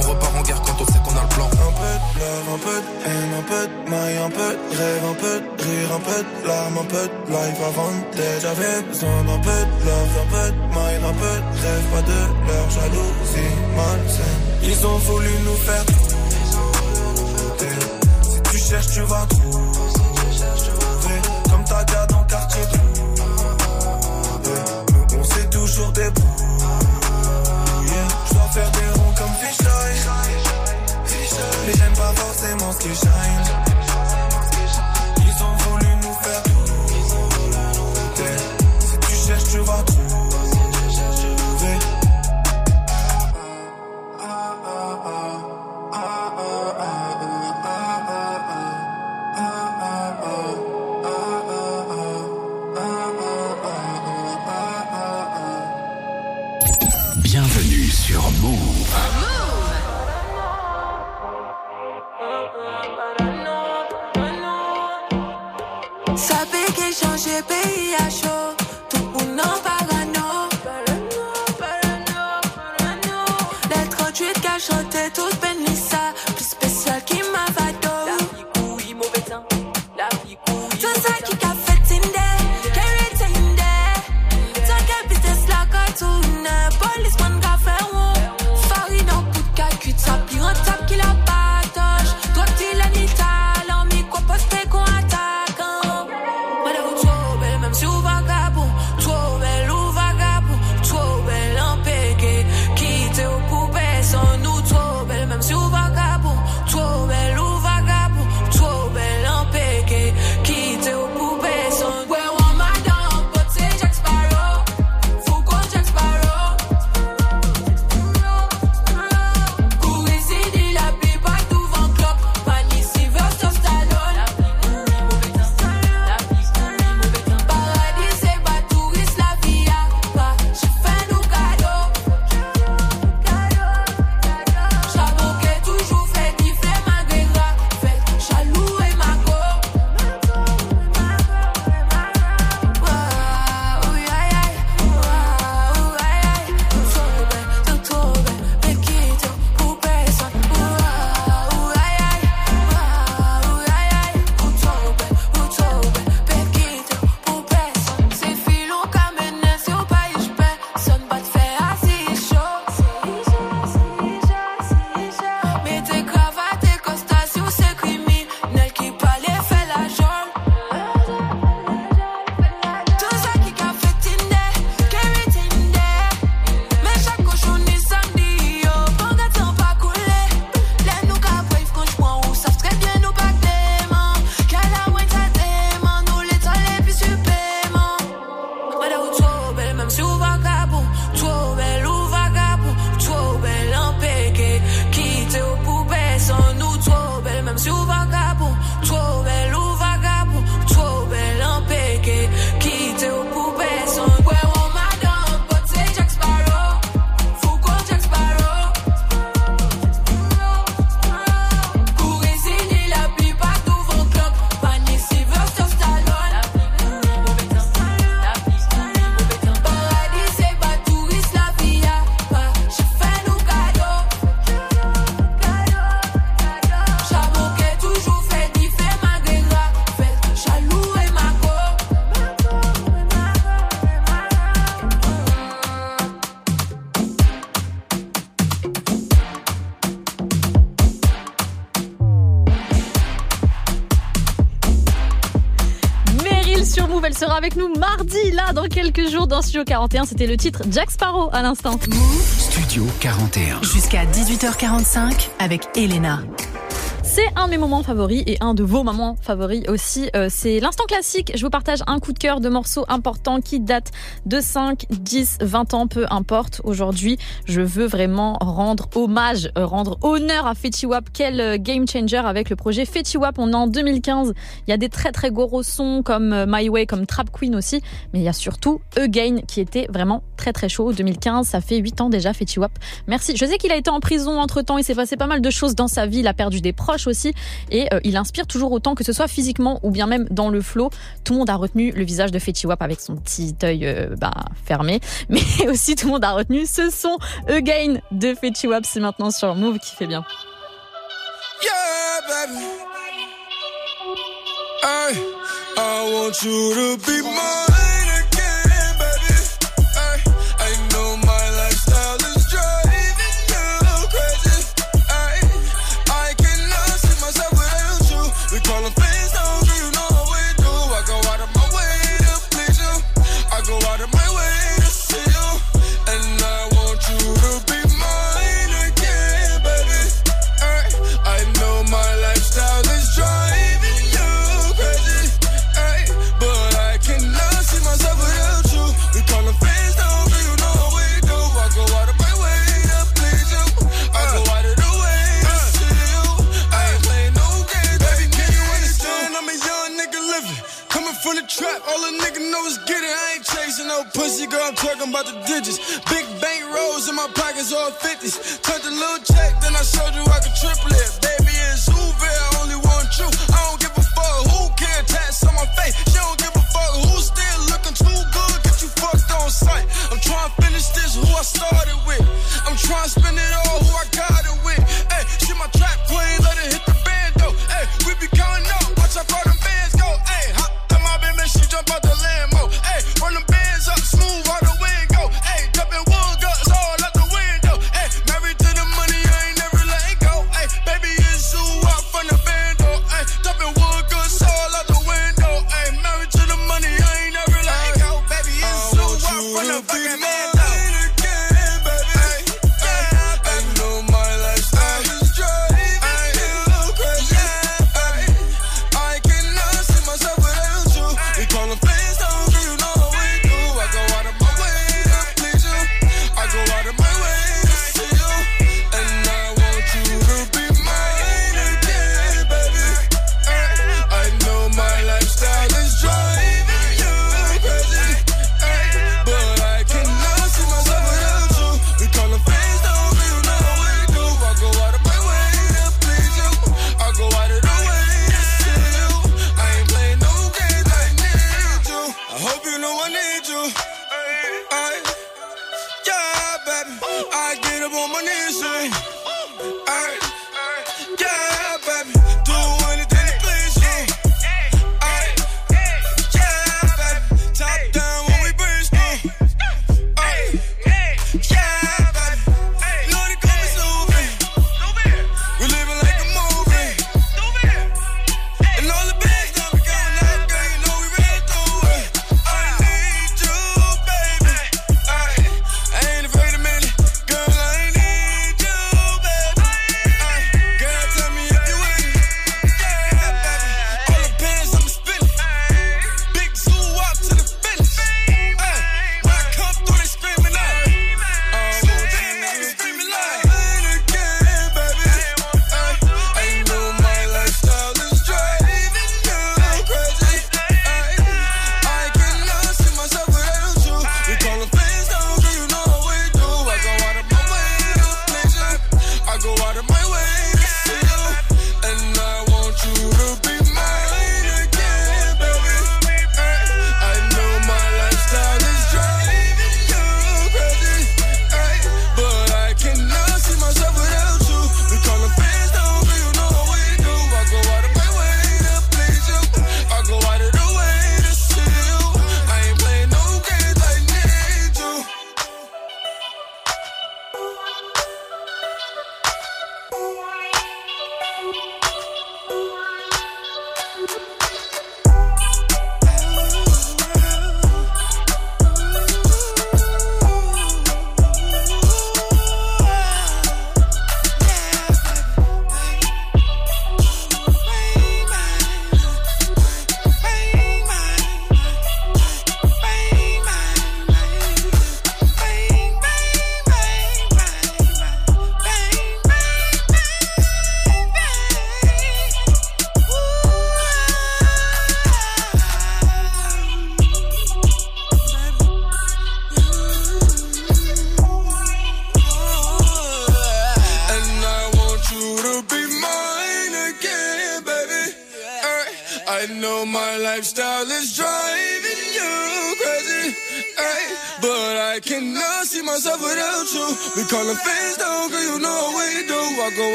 Speaker 25: On repart en guerre quand on sait qu'on a le plan.
Speaker 16: Un peu de love, un peu de haine, un peu de maille, un peu de rêve, un peu de rire, un peu de larmes, un peu de life avant. J'avais besoin d'un peu de love, un peu de maille, un peu de rêve, pas de leur jalousie malsaine. Ils ont voulu nous faire. Si tu cherches, tu vas trouver. Comme ta garde en quartier trouvé. On s'est toujours débrouillé. Mais j'aime pas forcément ce qui shine. Ils ont voulu nous faire douter.
Speaker 5: Avec nous mardi, là, dans quelques jours, dans Studio 41. C'était le titre Jack Sparrow à l'instant.
Speaker 1: Studio 41.
Speaker 2: Jusqu'à 18h45 avec Elena.
Speaker 5: C'est un de mes moments favoris et un de vos moments favoris aussi. Euh, c'est l'instant classique. Je vous partage un coup de cœur de morceaux importants qui datent de 5, 10, 20 ans, peu importe. Aujourd'hui, je veux vraiment rendre hommage, euh, rendre honneur à Fetty Wap. Quel euh, game changer avec le projet Fetty Wap. On est en 2015. Il y a des très très gros sons comme My Way, comme Trap Aussi. Mais il y a surtout Again qui était vraiment très très chaud. 2015, ça fait 8 ans déjà Fetty Wap. Merci. Je sais qu'il a été en prison entre temps. Il s'est passé pas mal de choses dans sa vie. Il a perdu des proches aussi. Et euh, il inspire toujours autant que ce soit physiquement ou bien même dans le flow. Tout le monde a retenu le visage de Fetty Wap avec son petit œil euh, bah, fermé. Mais aussi tout le monde a retenu ce son Again de Fetty Wap. C'est maintenant sur Move qui fait bien.
Speaker 26: I want you to be mine Big bank rolls in my pockets, all 50s.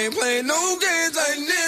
Speaker 26: Ain't
Speaker 15: playing no games, like need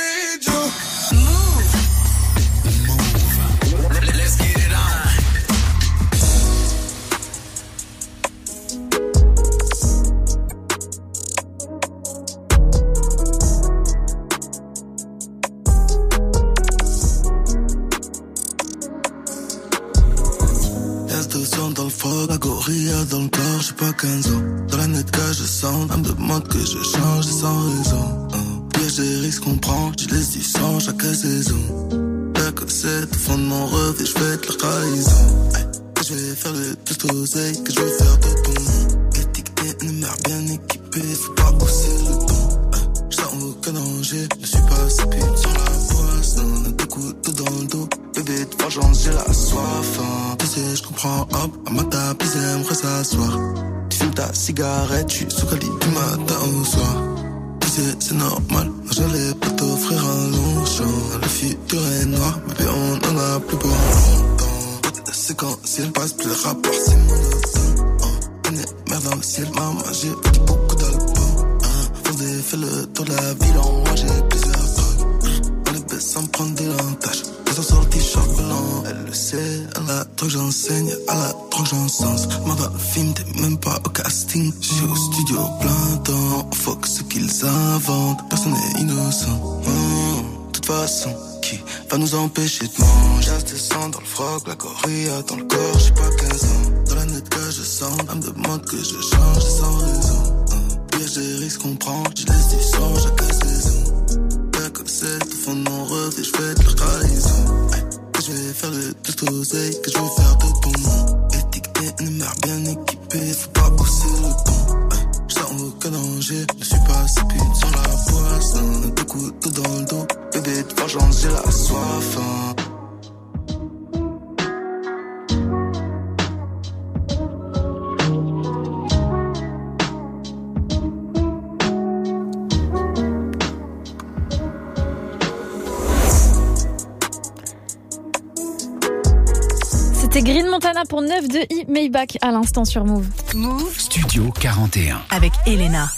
Speaker 5: Green Montana pour 9 de I Maybach à l'instant sur Move.
Speaker 27: Move
Speaker 9: Studio 41.
Speaker 27: avec Elena.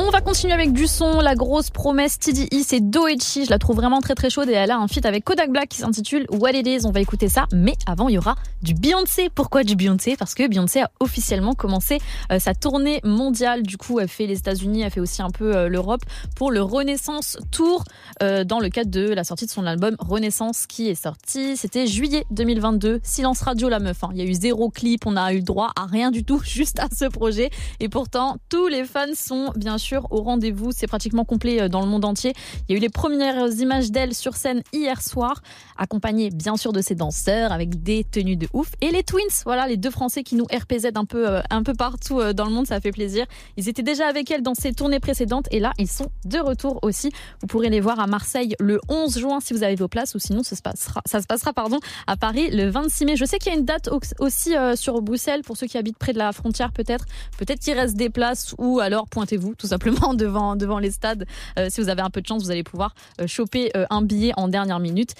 Speaker 5: On va continuer avec du son. La grosse promesse TDI, c'est Doechi. Je la trouve vraiment très très chaude et elle a un feat avec Kodak Black qui s'intitule What It Is. On va écouter ça. Mais avant, il y aura du Beyoncé. Pourquoi du Beyoncé? Parce que Beyoncé a officiellement commencé euh, sa tournée mondiale. Du coup, elle fait les États-Unis, elle fait aussi un peu euh, l'Europe pour le Renaissance Tour euh, dans le cadre de la sortie de son album Renaissance qui est sorti. C'était juillet 2022. Silence radio, la meuf. hein. Il y a eu zéro clip. On a eu droit à rien du tout, juste à ce projet. Et pourtant, tous les fans sont bien sûr au rendez-vous. C'est pratiquement complet euh, dans le monde entier. Il y a eu les premières images d'elle sur scène hier soir, accompagnée bien sûr de ses danseurs avec des tenues de ouf. Et les Twins, voilà, les deux Français qui nous RPZ un peu, euh, un peu partout euh, dans le monde, ça fait plaisir. Ils étaient déjà avec elle dans ses tournées précédentes et là, ils sont de retour aussi. Vous pourrez les voir à Marseille le 11 juin si vous avez vos places ou sinon ça se passera, ça se passera pardon, à Paris le 26 mai. Je sais qu'il y a une date au- aussi euh, sur Bruxelles pour ceux qui habitent près de la frontière peut-être. Peut-être qu'il reste des places ou alors pointez-vous tout simplement devant, devant les stades. Si vous avez un peu de chance, vous allez pouvoir choper un billet en dernière minute.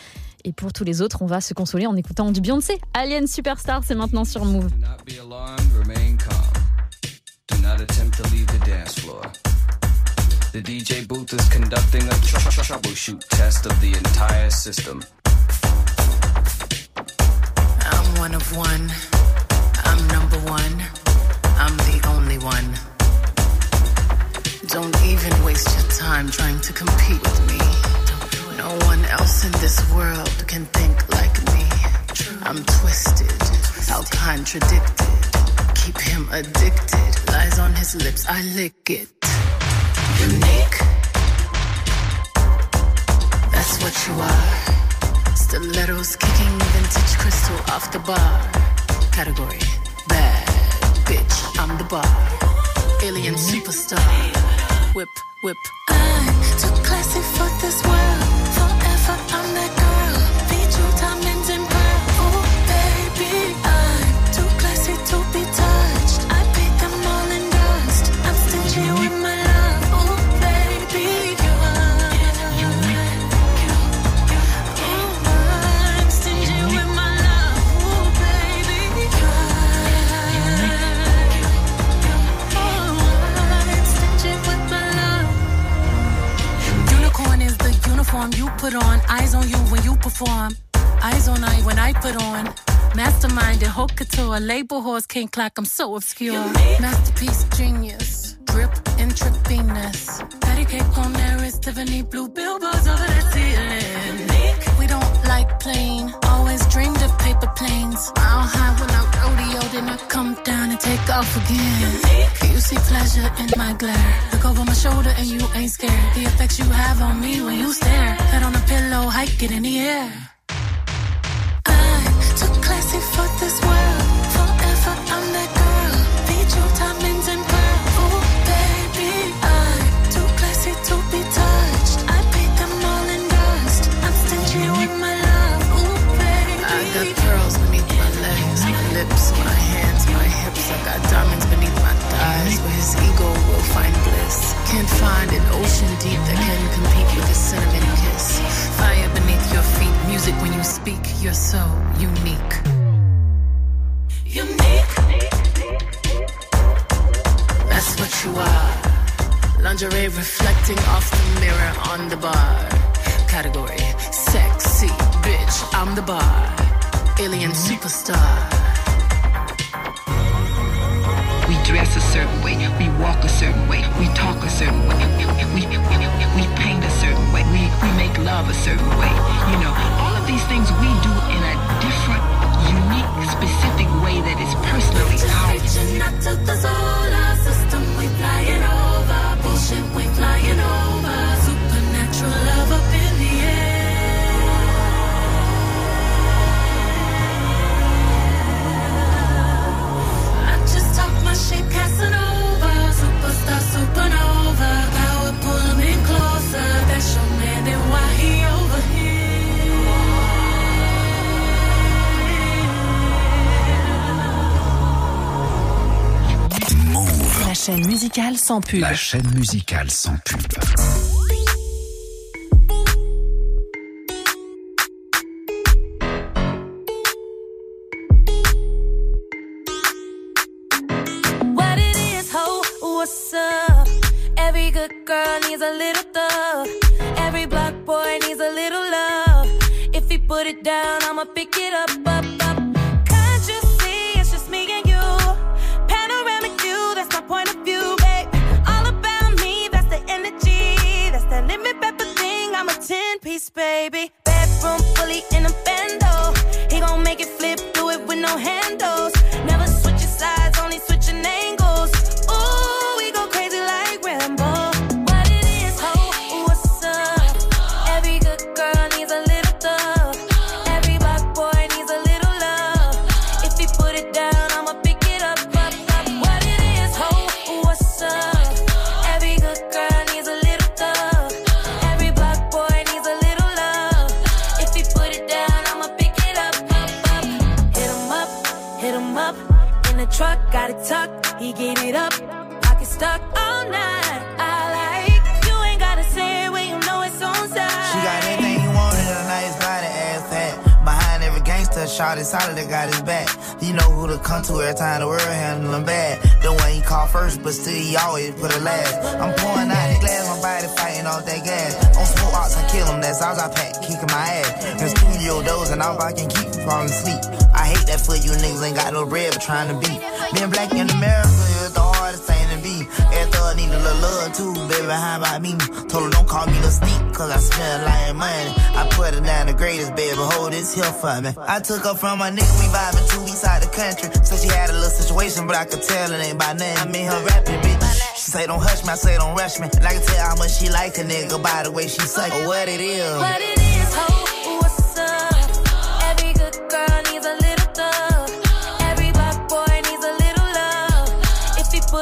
Speaker 5: Et pour tous les autres, on va se consoler en écoutant du Beyoncé. Alien Superstar, c'est maintenant sur Move.
Speaker 28: not be alarmed, remain calm. Do not attempt to leave the dance floor. The DJ booth is conducting a tr- tr- tr- troubleshoot test of the entire system.
Speaker 14: I'm one of one. I'm number one. I'm the only one. Don't even waste your time trying to compete with me. No one else in this world can think like me. I'm twisted, how contradicted. Keep him addicted. Lies on his lips, I lick it. Unique. That's what you are. Stilettos kicking vintage crystal off the bar. Category bad bitch. I'm the bar. Alien superstar. Whip, whip.
Speaker 29: I'm too classy for this world. Forever, I'm that girl. Feed you diamonds and pearl. Oh, baby, I'm too classy to be touched.
Speaker 3: Uniform you put on. Eyes on you when you perform. Eyes on I when I put on. Mastermind and haute couture. Label horse can't clock, I'm so obscure. Masterpiece genius. Drip intravenous. Patty cake on there is Tiffany blue billboards over the ceiling. We don't like plain. Always dreamed of paper planes. Mile high when then I come down and take off again. You see pleasure in my glare. Look over my shoulder and you ain't scared. The effects you have on me when you stare. Head on a pillow, hike it in the air. I too classy for this world. Forever I'm that girl. Beat you diamonds and pearls. Ooh, baby, I'm too classy to be touched. I them all in dust. I'm stingy with my love. Ooh, baby.
Speaker 14: I got pearls beneath my legs, my lips, my hands, my hips. I got diamonds beneath my thighs, where his ego will find bliss. Can't find an ocean deep that can compete with a cinnamon kiss. Fire beneath your feet, music when you speak. You're so unique.
Speaker 3: Unique.
Speaker 14: That's what you are. Lingerie reflecting off the mirror on the bar. Category sexy bitch. I'm the bar. Alien superstar.
Speaker 30: Dress a certain way, we walk a certain way, we talk a certain way, we, we, we paint a certain way, we, we make love a certain way. You know, all of these things we do in a different, unique, specific way that is personally ours.
Speaker 3: We flying over. Bullshit, we flying over. Supernatural love in Superstar, supernova. Power, pull him in closer. That's your man, then why he over
Speaker 9: Move.
Speaker 31: La chaîne musicale sans pub.
Speaker 9: La chaîne musicale sans pub.
Speaker 32: It down, I'ma pick it up,
Speaker 33: solid, that got his back. You know who to come to every time the world handle him bad. The one he call first, but still he always put it last. I'm pouring out the glass, my body fighting off that gas. On smoke ox, I kill him, that's all I pack, kicking my ass. In studio doors, and all I can keep from falling asleep. I hate that for you niggas ain't got no bread, but trying to beat. Being black in America Every thug need a little love too, baby, how about me? Told her don't call me the steep, cause I smell like money. I put her down the greatest, baby, hold this here for me. I took her from my nigga, we vibing two weeks out the country. So she had a little situation, but I could tell it ain't by name. I mean her rapping, bitch. She say don't hush me, I say don't rush me. And I can tell how much she like a nigga by the way she suck or what it is.
Speaker 32: What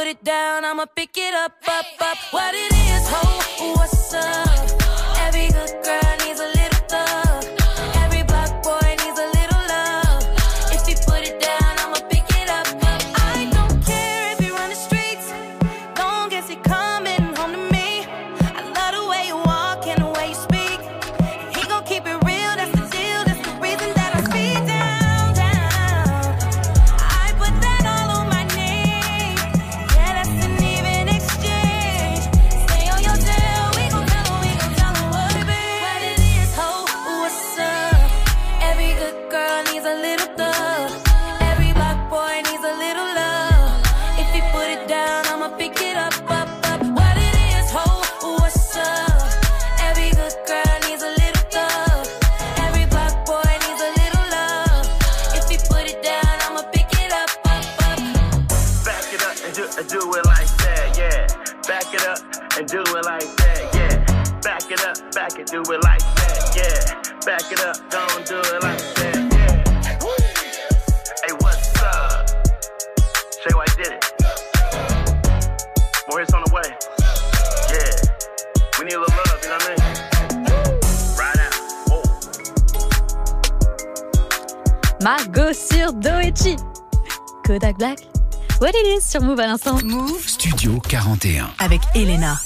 Speaker 32: put it down, I'ma pick it up, up, up. What it is, ho, what's up? Every good girl
Speaker 34: back it, do it like that, yeah. Back it up, don't do it like that, yeah. Hey, what's up? Shay White did it. More hits on the way. Yeah. We need a little love, you know what I mean? Right out.
Speaker 5: Margot sur Doechi. Kodak Black. What it is sur Move à l'instant.
Speaker 2: Move
Speaker 1: Studio 41.
Speaker 2: avec Elena.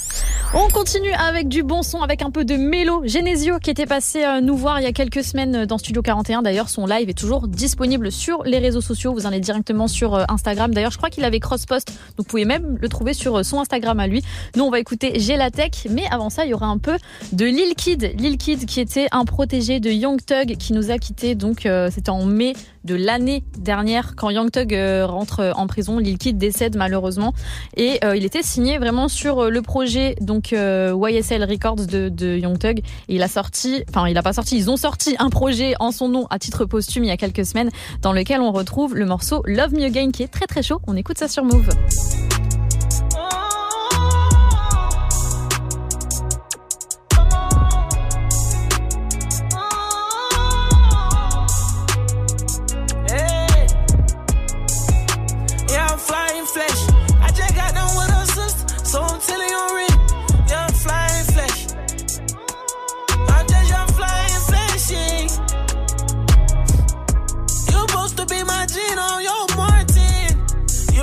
Speaker 5: On continue avec du bon son, avec un peu de mélo. Genesio qui était passé euh, nous voir il y a quelques semaines euh, dans Studio 41. D'ailleurs, son live est toujours disponible sur les réseaux sociaux. Vous en allez directement sur euh, Instagram. D'ailleurs, je crois qu'il avait cross-post. Vous pouvez même le trouver sur son Instagram à lui. Nous, on va écouter Gelatech. Mais avant ça, il y aura un peu de Lil Kid. Lil Kid qui était un protégé de Young Thug qui nous a quittés. Donc, c'était en mai de l'année dernière quand Young Thug euh, rentre en prison. Lil Kid décède malheureusement et euh, il était signé vraiment sur euh, le projet donc YSL Records de, de Young Thug et il a sorti, enfin il a pas sorti, ils ont sorti un projet en son nom à titre posthume il y a quelques semaines dans lequel on retrouve le morceau Love Me Again qui est très très chaud. On écoute ça sur Move.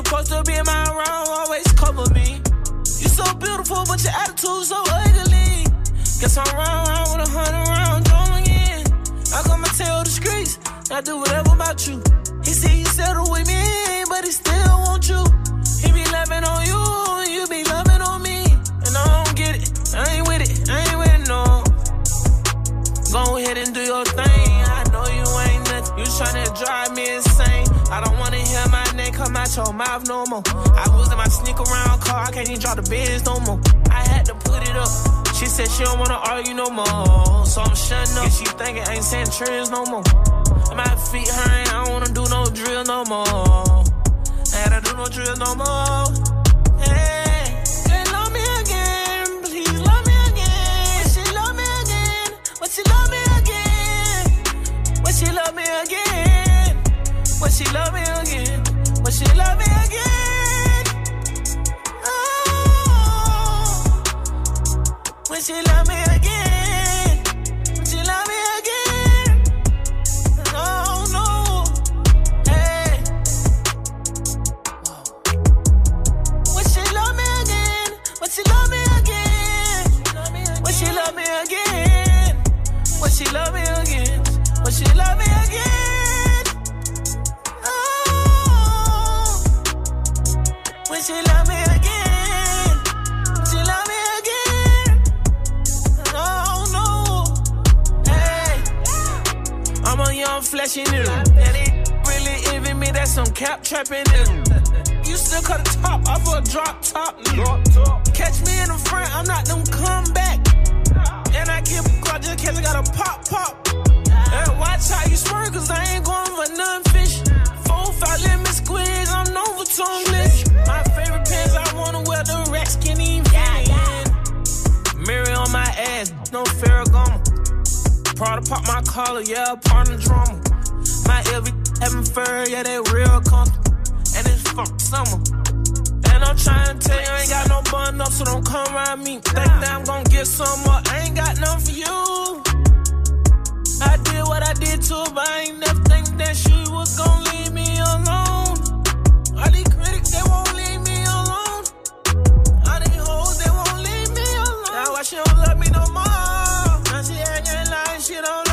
Speaker 35: Supposed to be my round, always cover me. You so beautiful, but your attitude so ugly. Guess I'm round, round with a hundred round drum again. I come and tell the streets, I do whatever about you. He said you settle with me, but he still want you. He be loving on you your mouth no more. I was in my sneak around car, I can't even drop the beds no more. I had to put it up. She said she don't wanna argue no more. So I'm shutting up. Yeah, she thinking ain't saying trends no more. My feet hurting, I don't wanna do no drill no more. And I do no drill no more. Hey, say love me again, please love me again. When she love me again. When she love me again, when she love me again, when she love me she love me again. Oh, when she love me again, she love me again, she love me again. Oh no, hey, I'm a young fleshy nigga, and it really even me. That's some cap trapping nigga. You still cut the top off a drop top, nigga. Catch me in the front, I'm not them come back. And I keep a just cause I got a pop pop. And watch how you swerve, cause I ain't going on my ass, no Ferragamo. Proud to pop my collar, yeah, part of the drama. My LV having fur, yeah, they real comfortable. And it's fuck summer. And I'm trying to tell you, I ain't got no bun up, so don't come around me. Think that I'm gonna get some more. I ain't got none for you. I did what I did to but I ain't never think that she was gonna leave me alone. She don't love me no more? Now she acting like she don't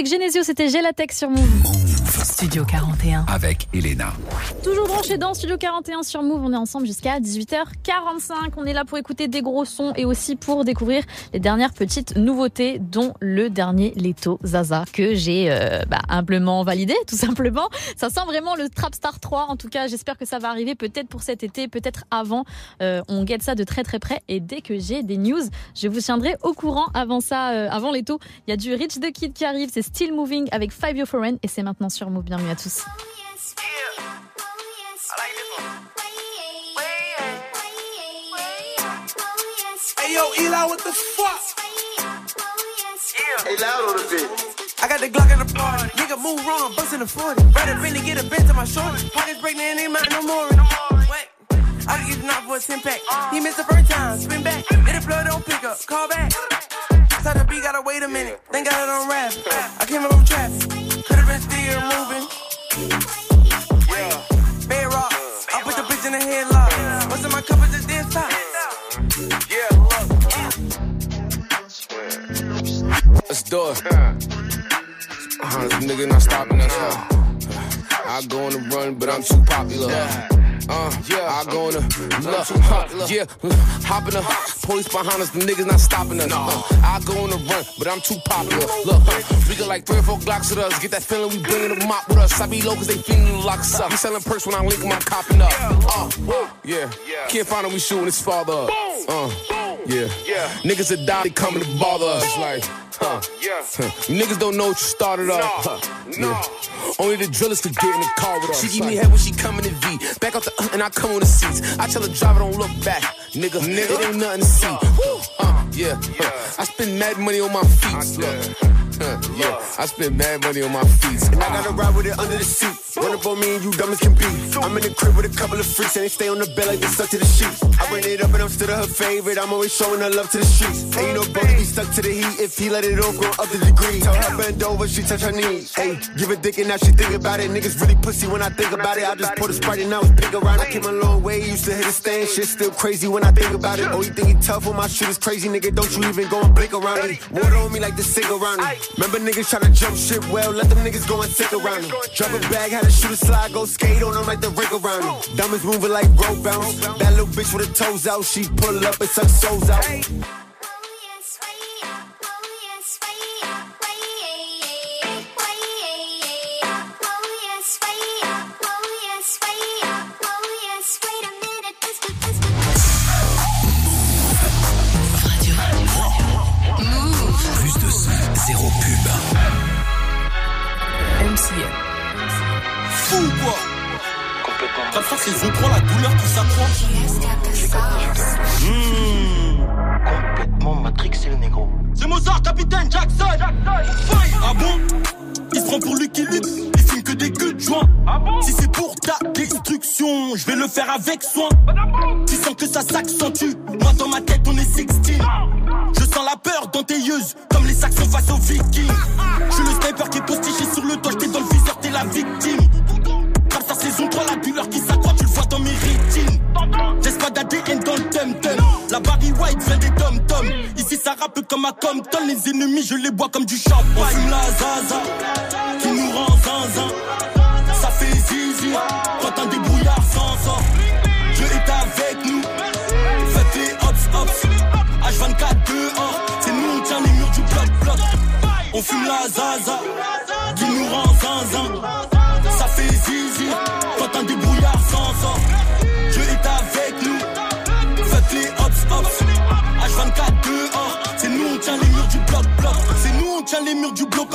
Speaker 5: avec Genesio, c'était Gélatech sur Move.
Speaker 14: Studio 41.
Speaker 9: Avec Elena.
Speaker 5: Toujours branché dans Studio 41 sur Move, on est ensemble jusqu'à 18h45. On est là pour écouter des gros sons et aussi pour découvrir les dernières petites nouveautés, dont le dernier Leto Zaza que j'ai euh, bah, humblement validé, tout simplement. Ça sent vraiment le Trap Star 3. En tout cas, j'espère que ça va arriver peut-être pour cet été, peut-être avant. Euh, on guette ça de très très près et dès que j'ai des news, je vous tiendrai au courant. Avant ça, euh, avant Leto, il y a du Rich the Kid qui arrive, c'est Still Moving avec Five Year Foreign et c'est maintenant sur Move. Bienvenue à tous.
Speaker 36: Hey yo, Eli, what the fuck? Hey, loud on the bit. I got the Glock in the party. Nigga move wrong, bust in the 40. Rather really get a bend to my shorty. Pockets breaking and ain't mine no more. I can get the knock for a 10 pack. He missed the first time, spin back. Hit the blood, don't pick up, call back. Tell the beat, gotta wait a minute. Then got it on rap. I came up on traffic. Could've been still moving.
Speaker 26: Let's do it. Uh, this nigga not stopping us. huh? I go on the run, but I'm too popular. Uh, I go on the look, huh, yeah, hop in the police behind us, the niggas not stopping us. Uh, I go on the run, but I'm too popular. Look, huh, we got like three or four Glocks with us. Get that feeling, we bringing the mop with us. I be low cause they feeling the locks up. We selling perks when I link I'm copping up. Uh, yeah, can't find him, we shooting his father up. Uh, yeah, yeah. niggas that die, they coming to bother us. Like, huh, Yeah. huh. Niggas don't know what you started up. Huh, yeah. Only the drillers could get in the car with us. She give me head when she coming to V. Back out the uh, and I come on the seats. I tell the driver don't look back, nigga. nigga. It ain't nothing to see. Uh, yeah, huh. I spend mad money on my feet. Yeah, I spend mad money on my feet.
Speaker 36: And I gotta ride with it under the seat. Run up on me and you dumb as can be. I'm in the crib with a couple of freaks and they stay on the bed like they stuck to the sheets. I bring it up and I'm still her favorite. I'm always showing her love to the streets. Ain't know Brody be stuck to the heat if he let it off, go up the degree. Tell her bend over, she touch her knees. Hey, give a dick and now she think about it. Niggas really pussy when I think about it. I just put a sprite and now it's big around. I came a long way, used to hit a stand. Shit still crazy when I think about it. Oh, you think he tough? Well, my shit is crazy, nigga. Don't you even go and blink around it. Water on me like the it. Remember niggas try to jump shit well, let them niggas go and sink around it. Drop a bag, had to shoot a slide, go skate on them like the ring around it. Diamonds moving like rope bounce. That little bitch with her toes out, she pull up and suck souls out.
Speaker 37: Comme ça, c'est je prends la douleur qui s'accroît. Mmh.
Speaker 38: Complètement matrixé le négro.
Speaker 37: C'est Mozart, capitaine Jackson. Ah bon? Il se prend pour Lucky Luke. Il filme que des queues de joint. si c'est pour ta destruction, je vais le faire avec soin. Tu sens que ça s'accentue. Moi dans ma tête, on est 16. Je sens la peur dans tes yeux, comme les saxons face aux vikings. Je suis le sniper qui est postiché sur le toit, t'es dans le viseur, t'es la victime. Barry White vient des tom-tom. Ici, ça rappe comme à Compton. Les ennemis, je les bois comme du champagne. On fume la zaza, qui nous rend zinzin. Ça fait zizi, quand un débrouillard sans sort. Dieu est avec nous. Faites les hops, hops. H24 dehors, c'est nous, on tient les murs du bloc-bloc. On fume la zaza, les murs du bloc.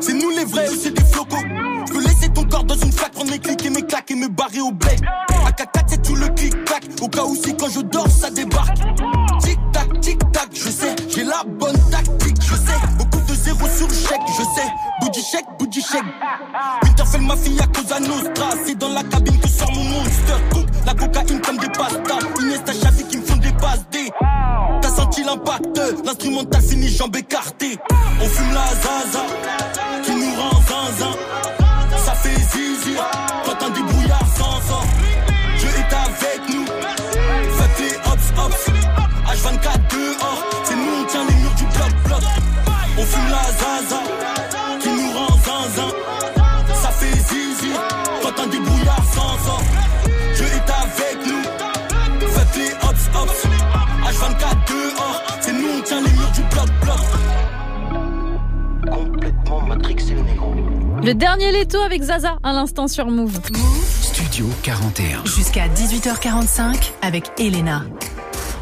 Speaker 37: C'est nous les vrais, c'est des flocos. Je peux laisser ton corps dans une flaque, prendre mes clics et mes claques et me barrer au bled. AK4, c'est tout le clic-clac. Au cas où si quand je dors, ça débarque. Tic-tac, tic-tac, je sais, j'ai la bonne tactique, je sais. Beaucoup de zéros sur chèque, je sais. Bougie chèque, bougie chèque. Winterfell, ma fille à Cosa Nostra. C'est dans la cabine que sort mon monster. L'impact, l'instrumental fini jambes écartées. On fume la zaza, qui nous rend zinzin. Ça fait zizi,
Speaker 38: Le
Speaker 5: dernier Leto avec Zaza à l'instant sur Move.
Speaker 1: Studio 41.
Speaker 2: Jusqu'à 18h45 avec Elena.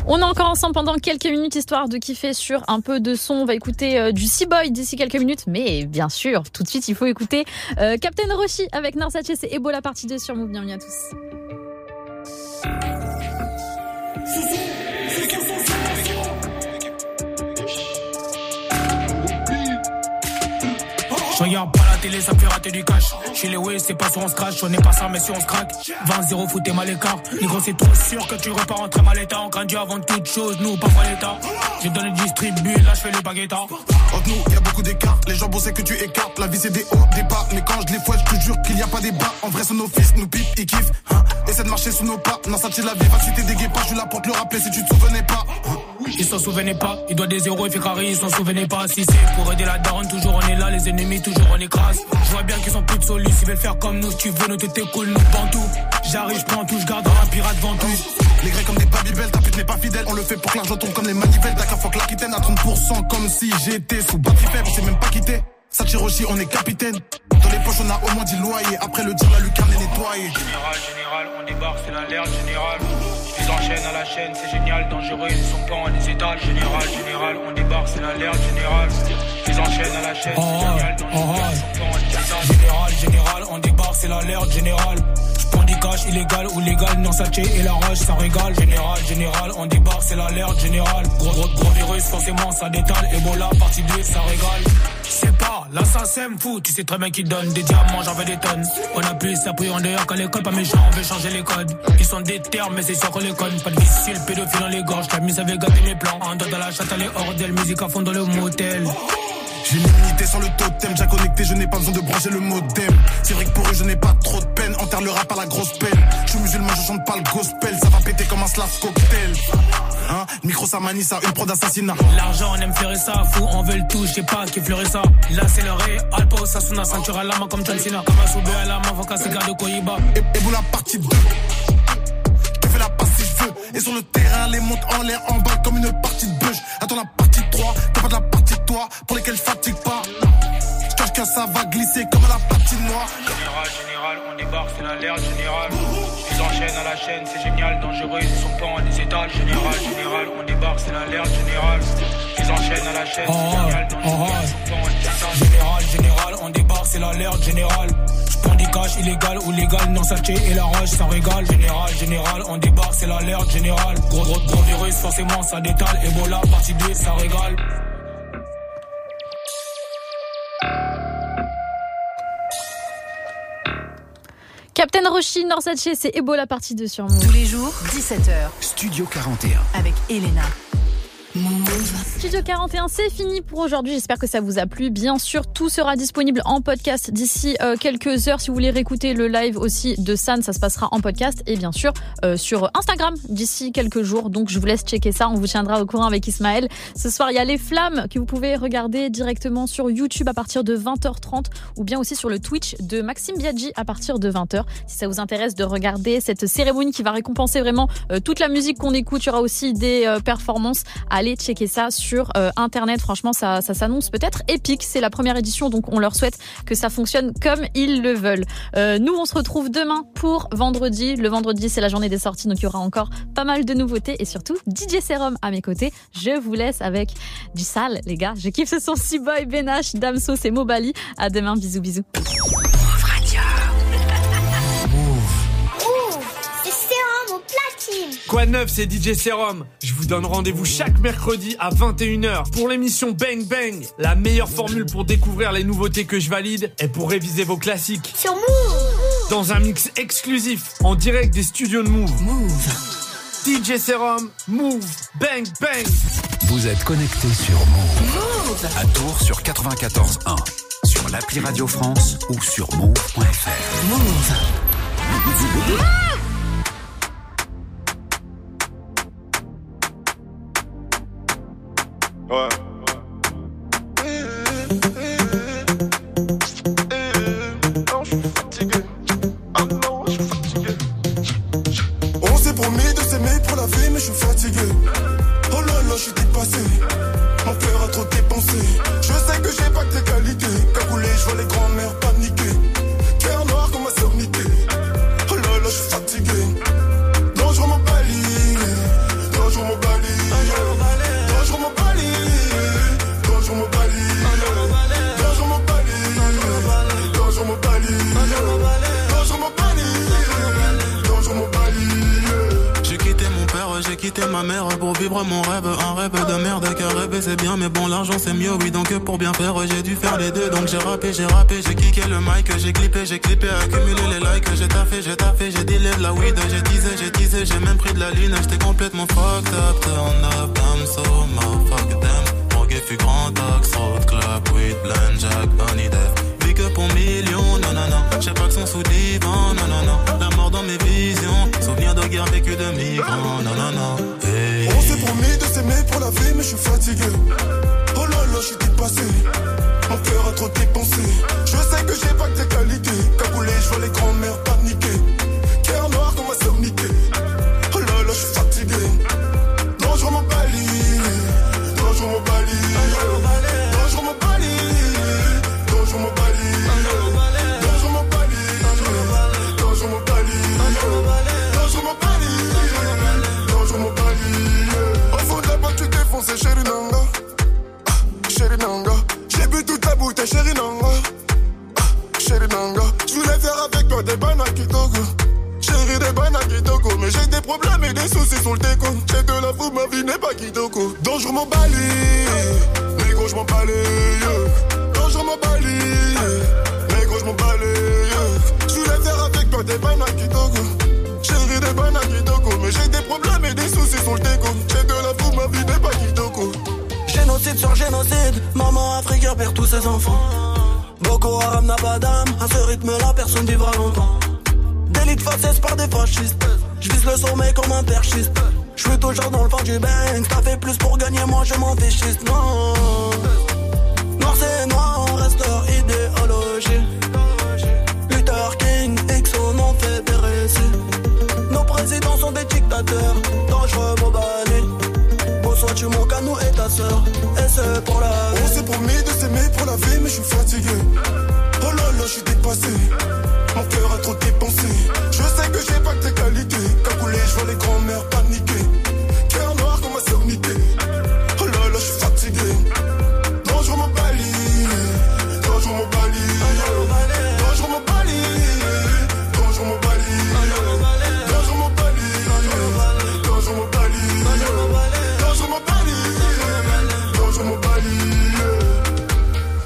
Speaker 5: On est encore ensemble pendant quelques minutes histoire de kiffer sur un peu de son. On va écouter euh, du Sea-Boy d'ici quelques minutes, mais bien sûr, tout de suite, il faut écouter euh, Captain Roshi avec Narsace et Ebola partie 2 sur Move. Bienvenue à tous.
Speaker 39: Télé, ça fait rater du cash. Chez les Way, c'est pas sur on se crache, on pas ça, mais si on se craque. 20-0, foutez mal. Négro, c'est trop sûr que tu repars en très mal état. On grandit avant toute chose, nous, pas mal l'état. J'ai donné le distribut, là, je fais le baguette.
Speaker 15: Entre nous, y a beaucoup d'écart. Les gens bossaient que tu écartes. La vie, c'est des hauts, des bas. Mais quand je les fouette, je te jure qu'il y a pas des bas. En vrai, c'est nos fils, nous pipe, ils kiffent. Hein. Essaie de marcher sous nos pas. Non, ça la vivacité des guépards. Je suis là pour te le rappeler si tu te souvenais pas. Hein.
Speaker 39: Ils s'en souvenaient pas, il doit des zéros, il fait carré, ils s'en souvenaient pas. Si c'est pour aider la daronne, toujours on est là, les ennemis, toujours on écrase. Je vois bien qu'ils sont plus de solis, ils veulent faire comme nous, si tu veux, nous t'es cool, nous tout. J'arrive, je prends tout, je garde un pirate ventouse.
Speaker 15: Les grecs comme des babybel, ta pute n'est pas fidèle. On le fait pour que l'argent tombe comme les manivelles. T'as qu'à fuck l'Aquitaine à 30% comme si j'étais sous batterie faible, on s'est même pas quitté. Sachiroshi, on est capitaine. Dans les poches, on a au moins 10 loyers. Après le dire, la lucarne est nettoyée.
Speaker 39: Général, général, on débarque, c'est l'alerte générale. Ils enchaînent à la chaîne, c'est génial, dangereux, ils sont pas en les étals. Général, général, on débarque, c'est l'alerte générale. Ils enchaînent à la chaîne, c'est génial, dangereux, ils sont pas en les étals. Général, général, on débarque, c'est l'alerte générale. Cash illégal ou légal, non saché et la rage, ça régale. Général, général, on débarque, c'est l'alerte générale. Gros, gros, gros virus, forcément, ça détale. Ebola, partie 2, ça régale. C'est pas, l'assassin me fout, tu sais très bien qu'il donne des diamants, j'en veux des tonnes. On a plus ça pris en dehors qu'à l'école, pas méchant, on veut changer les codes. Ils sont des termes, mais c'est sûr qu'on les conne. Pas de le pédophile dans les gorges, la mise avait gâté mes plans. Un doigt dans la chatte, elle est hors d'elle, musique à fond dans le motel.
Speaker 15: J'ai une unité sur le totem, j'ai connecté, je n'ai pas besoin de brancher le modem. C'est vrai que pour eux, je n'ai pas trop de Enterre le rap à la grosse peine. Je suis musulman, je chante pas le gospel. Ça va péter comme un slave cocktail. Hein? Micro, ça manie ça, une prod d'assassinat.
Speaker 39: L'argent, on aime fleurir ça, fou, on veut le tout, je sais pas qui fleurit ça. Là, c'est le ré, Alpo, Sasuna, ceinture à la main comme John Cena. Comme un soubé à la main, faut casser de Koyiba.
Speaker 15: Et, et vous la partie 2. Je fais la passe si je veux. Et sur le terrain, les montes en l'air, en bas comme une partie de bûche. Attends la partie 3, t'as pas de la partie de toi, pour lesquels je fatigue pas. Je cache que ça va glisser comme à la partie noire.
Speaker 39: Débarque, c'est l'alerte général. Ils enchaînent à la chaîne, c'est génial, dangereux, ils sont pas en des étals. Général, général, on débarque, c'est l'alerte général. Ils enchaînent à la chaîne, c'est génial, dangereux, ils sont pas en des étals. Général, général, on débarque, c'est l'alerte général. J'prends des cash illégal ou légal, non sachet et la rage, ça régale. Général, général, on débarque, c'est l'alerte général. Gros, gros, gros virus, forcément, ça détale. Ebola, partie 2, ça régale.
Speaker 5: Captain Roshi, Norsace, c'est Ebola partie 2 sur Move.
Speaker 2: Tous les jours, 17h,
Speaker 1: Studio 41.
Speaker 2: avec Elena.
Speaker 5: Studio 41, c'est fini pour aujourd'hui. J'espère que ça vous a plu. Bien sûr, tout sera disponible en podcast d'ici euh, quelques heures. Si vous voulez réécouter le live aussi de San, ça se passera en podcast et bien sûr euh, sur Instagram d'ici quelques jours. Donc je vous laisse checker ça. On vous tiendra au courant avec Ismaël. Ce soir, il y a les flammes que vous pouvez regarder directement sur YouTube à partir de 20h30 ou bien aussi sur le Twitch de Maxime Biaggi à partir de 20h. Si ça vous intéresse de regarder cette cérémonie qui va récompenser vraiment euh, toute la musique qu'on écoute, il y aura aussi des performances. Allez checker ça sur euh, internet. Franchement, ça, ça s'annonce peut-être épique. C'est la première édition, donc on leur souhaite que ça fonctionne comme ils le veulent. Euh, nous, on se retrouve demain pour vendredi. Le vendredi, c'est la journée des sorties, donc il y aura encore pas mal de nouveautés et surtout DJ Serum à mes côtés. Je vous laisse avec du sale, les gars. Je kiffe ce son C-Boy, Benash, Damso, c'est Mobali. À demain, bisous, bisous.
Speaker 40: Quoi de neuf, c'est DJ Serum. Je vous donne rendez-vous chaque mercredi à 21h pour l'émission Bang Bang. La meilleure formule pour découvrir les nouveautés que je valide et pour réviser vos classiques.
Speaker 19: Sur Move.
Speaker 40: Dans un mix exclusif en direct des studios de Move.
Speaker 2: Move.
Speaker 40: DJ Serum, Move, Bang Bang.
Speaker 1: Vous êtes connecté sur Move. À Tours sur 94.1. Sur l'appli Radio France ou sur move.fr.
Speaker 2: Move.
Speaker 15: О. j'ai
Speaker 24: rappé, j'ai kické le mic, j'ai clippé, j'ai clippé, accumulé les likes. J'ai taffé, j'ai taffé, j'ai dealé de la weed, j'ai teasé, j'ai teasé, j'ai même pris de la lune. J'étais complètement fucked up,